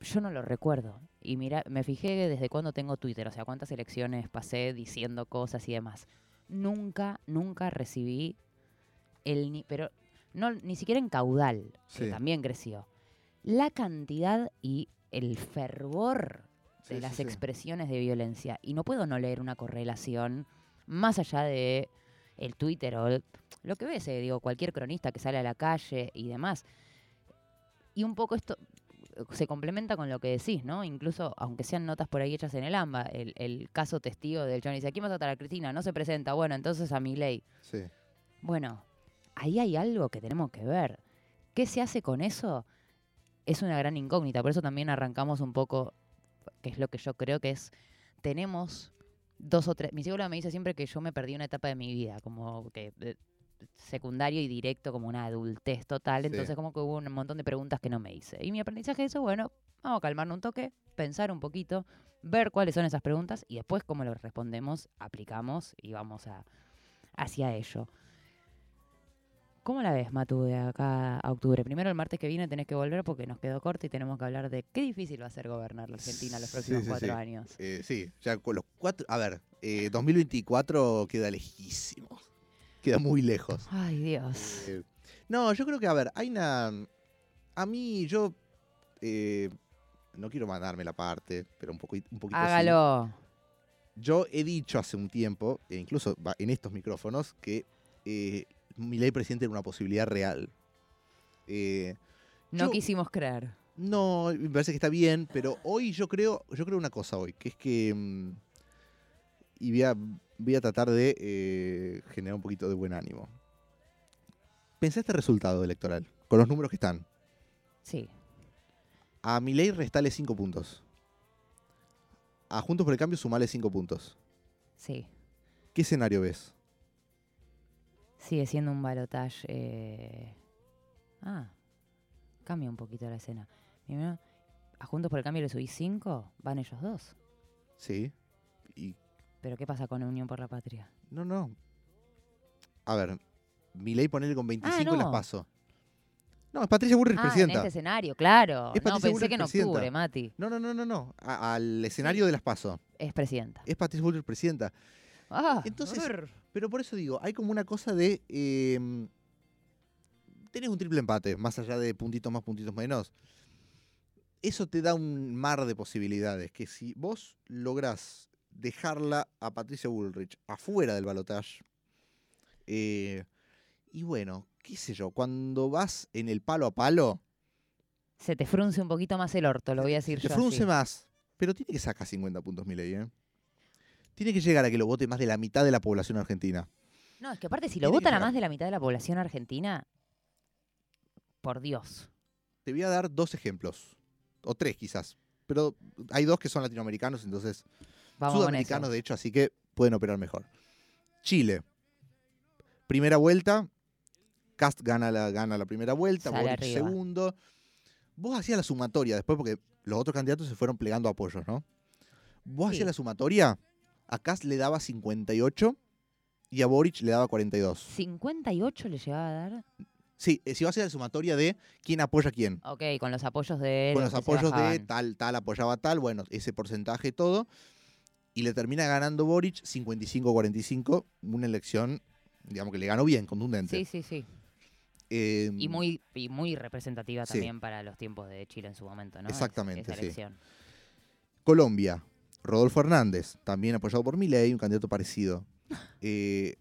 yo no lo recuerdo. Y mira, me fijé desde cuándo tengo Twitter, o sea, cuántas elecciones pasé diciendo cosas y demás. Nunca, nunca recibí el ni pero no ni siquiera en caudal, que también creció. La cantidad y el fervor de Sí, las sí, expresiones de violencia y no puedo no leer una correlación más allá de el Twitter o el- lo que ves, eh, digo, cualquier cronista que sale a la calle y demás. Y un poco esto se complementa con lo que decís, ¿no? Incluso, aunque sean notas por ahí hechas en el AMBA, el, el caso testigo del Johnny dice, aquí vas a tratar a Cristina, no se presenta, bueno, entonces a mi ley. Sí. Bueno, ahí hay algo que tenemos que ver. ¿Qué se hace con eso? Es una gran incógnita, por eso también arrancamos un poco, que es lo que yo creo que es, tenemos dos o tres, mi psicóloga me dice siempre que yo me perdí una etapa de mi vida, como que secundario y directo, como una adultez total. Sí. Entonces, como que hubo un montón de preguntas que no me hice. Y mi aprendizaje de eso, bueno, vamos a calmarnos un toque, pensar un poquito, ver cuáles son esas preguntas y después, cómo lo respondemos, aplicamos y vamos a, hacia ello. ¿Cómo la ves, Matu, de acá a octubre? Primero, el martes que viene tenés que volver porque nos quedó corto y tenemos que hablar de qué difícil va a ser gobernar la Argentina los próximos sí, cuatro sí. años. Eh, sí, ya con los cuatro. A ver, eh, 2024 queda lejísimo. Queda muy lejos. Ay, Dios. Eh, no, yo creo que, a ver, hay una. A mí, yo. eh, no quiero mandarme la parte, pero un, poquito un poquito. Hágalo. Yo he dicho hace un tiempo, e incluso en estos micrófonos, que eh, mi ley presidente era una posibilidad real. Eh, No Yo- quisimos creer. no, me parece que está bien, pero hoy yo creo, yo creo una cosa hoy, que es que mm, y voy a, voy a tratar de eh, generar un poquito de buen ánimo. Pensá este resultado electoral, con los números que están. Sí. A mi ley restale 5 puntos. A Juntos por el Cambio sumale 5 puntos. Sí. ¿Qué escenario ves? Sigue siendo un balotage. eh, Ah, cambia un poquito la escena. Primero, a Juntos por el Cambio le subí 5, van ellos dos. Sí. Pero ¿qué pasa con Unión por la Patria? no, no. A ver, mi ley ponerle con 25 y las Ah, no. paso. No, es Patricia Burrich ah, en presidenta. este escenario, claro. Es no, pensé que en presidenta. octubre, Mati. No, no, no, no, no. A- al escenario de las paso. Es presidenta. Es Patricia Bullrich presidenta. Ah, Entonces, brr. Pero por eso digo, hay como una cosa de. eh, tenés un triple empate, más allá de puntitos más, puntitos menos. Eso te da un mar de posibilidades. Que si vos lográs dejarla a Patricia Bullrich afuera del balotaje. eh, y bueno, qué sé yo, cuando vas en el palo a palo, Se te frunce un poquito más el orto, lo voy a decir te yo frunce así. más. Pero tiene que sacar 50 puntos, mi ley, ¿eh? Tiene que llegar a que lo vote más de la mitad de la población argentina. No, es que aparte, si lo votan a más de la mitad de la población argentina, por Dios. Te voy a dar dos ejemplos, o tres quizás, pero hay dos que son latinoamericanos, entonces Vamos sudamericanos de hecho, así que pueden operar mejor. Chile, primera vuelta, Cast gana la, gana la primera vuelta, Sale Boric arriba. segundo. Vos hacías la sumatoria después porque los otros candidatos se fueron plegando apoyos, ¿no? Vos Sí. hacías la sumatoria, a Cast le daba 58 y a Boric le daba 42. 58 le llegaba a dar. Sí, eh, si vas a hacer la sumatoria de quién apoya a quién. Ok, con los apoyos de con los apoyos de tal, tal apoyaba tal, bueno, ese porcentaje todo. Y le termina ganando Boric 55-45, una elección, digamos que le ganó bien, contundente. Sí, sí, sí. Eh, Y muy, y muy representativa Sí. también para los tiempos de Chile en su momento, ¿no? Exactamente, esa sí. elección. Colombia, Rodolfo Hernández, también apoyado por Milei, un candidato parecido. [LAUGHS] Eh,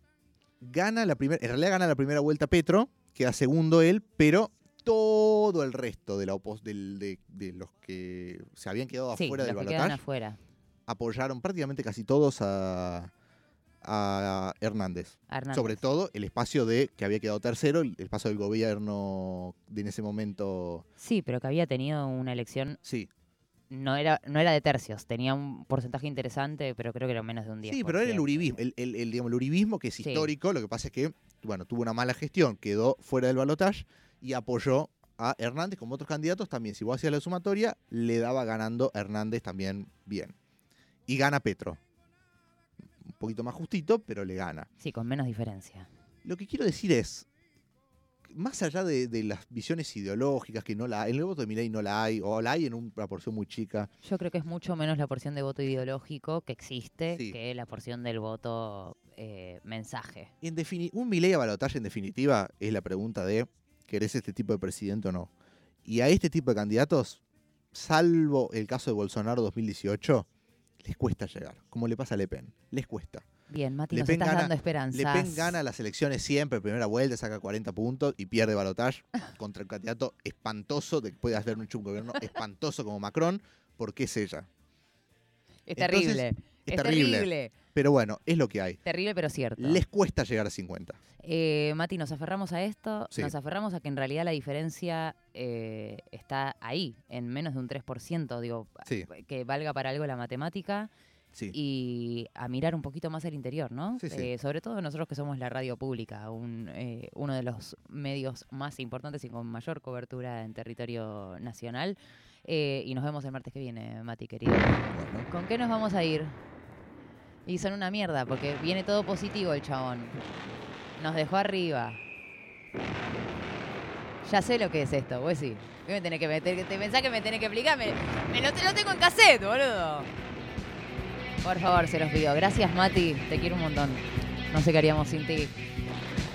gana la primera, en realidad gana la primera vuelta Petro, queda segundo él, pero todo el resto de, la opos- del- de, de los que se habían quedado Sí, afuera los del que balotaje afuera. Apoyaron prácticamente casi todos a, a Hernández. Sobre todo el espacio de que había quedado tercero, el espacio del gobierno de en ese momento. Sí, pero que había tenido una elección, Sí, no era, no era de tercios, tenía un porcentaje interesante, pero creo que era menos de un 10%. sí, pero era el uribismo, el, el- el, digamos, el uribismo que es Sí. histórico, lo que pasa es que, bueno, tuvo una mala gestión, quedó fuera del balotaje y apoyó a Hernández como otros candidatos también. Si vos hacías la sumatoria, le daba ganando a Hernández también bien. Y gana Petro. Un poquito más justito, pero le gana. Sí, con menos diferencia. Lo que quiero decir es, más allá de, de las visiones ideológicas, que no la hay, en el voto de Milei no la hay, o la hay en una porción muy chica, Yo creo que es mucho menos la porción de voto ideológico que existe Sí. que la porción del voto eh, mensaje. en un Milei a balotaje en definitiva es la pregunta de, ¿querés este tipo de presidente o no? Y a este tipo de candidatos, salvo el caso de Bolsonaro 2018, les cuesta llegar, como le pasa a Le Pen, les cuesta. Bien, Mati, Le nos Pen estás gana- dando esperanzas. Le Pen gana las elecciones siempre, primera vuelta, saca 40 puntos y pierde balotaje [LAUGHS] contra un candidato espantoso, de que puede haber un un gobierno espantoso como Macron, porque es ella. Es Entonces, terrible. Es, Es terrible. terrible. Pero bueno, es lo que hay. Terrible, pero cierto. Les cuesta llegar a 50. Eh, Mati, nos aferramos a esto, Sí. nos aferramos a que en realidad la diferencia eh, está ahí, en menos de un 3%, digo, Sí. que valga para algo la matemática. Sí. y a mirar un poquito más el interior, ¿no? Eh, sobre todo nosotros que somos la radio pública, un, uno de los medios más importantes y con mayor cobertura en territorio nacional. Y nos vemos el martes que viene, Mati, querido. Bueno. ¿Con qué nos vamos a ir? Y son una mierda, porque viene todo positivo el chabón. Nos dejó arriba. Ya sé lo que es esto, vos sí. ¿Qué me tenés que meter? ¿Te pensás que me tenés que explicar? Me, lo, te lo tengo en cassette, boludo. Por favor, se los pido. Gracias, Mati. Te quiero un montón. No sé qué haríamos sin ti.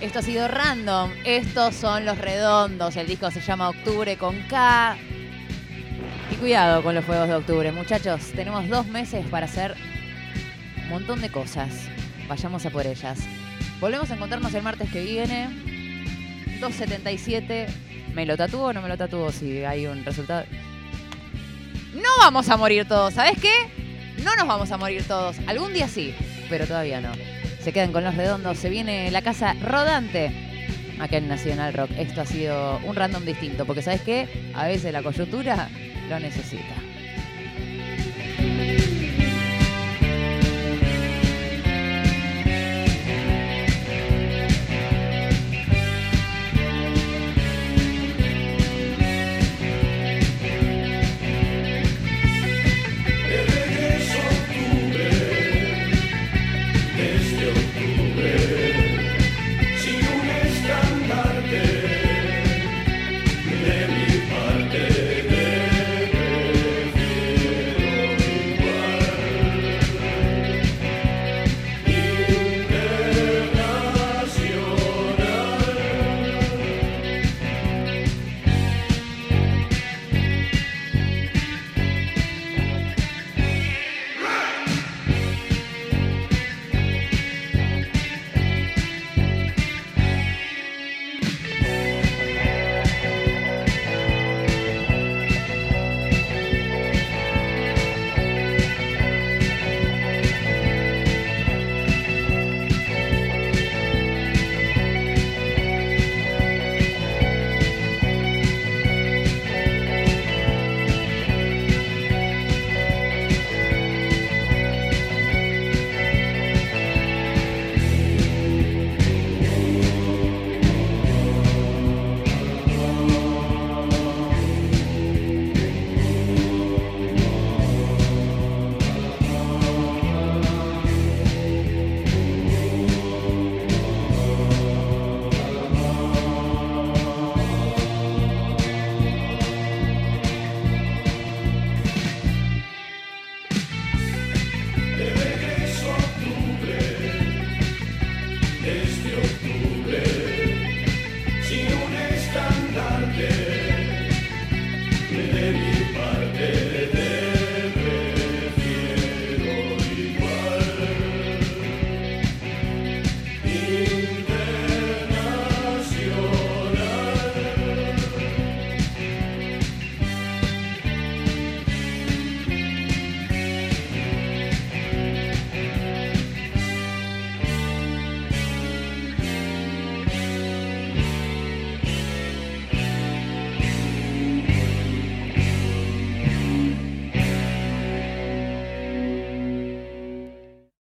Esto ha sido random. Estos son los redondos. El disco se llama Octubre con K. Y cuidado con los juegos de octubre, muchachos. Tenemos dos meses para hacer montón de cosas. Vayamos a por ellas. Volvemos a encontrarnos el martes que viene. 2.77. ¿Me lo tatúo o no me lo tatúo? Si hay un resultado. No vamos a morir todos, ¿sabes qué? No nos vamos a morir todos. Algún día sí, pero todavía no. Se quedan con los redondos. Se viene la casa rodante acá en Nacional Rock. Esto ha sido un random distinto, porque ¿sabes qué? A veces la coyuntura lo necesita.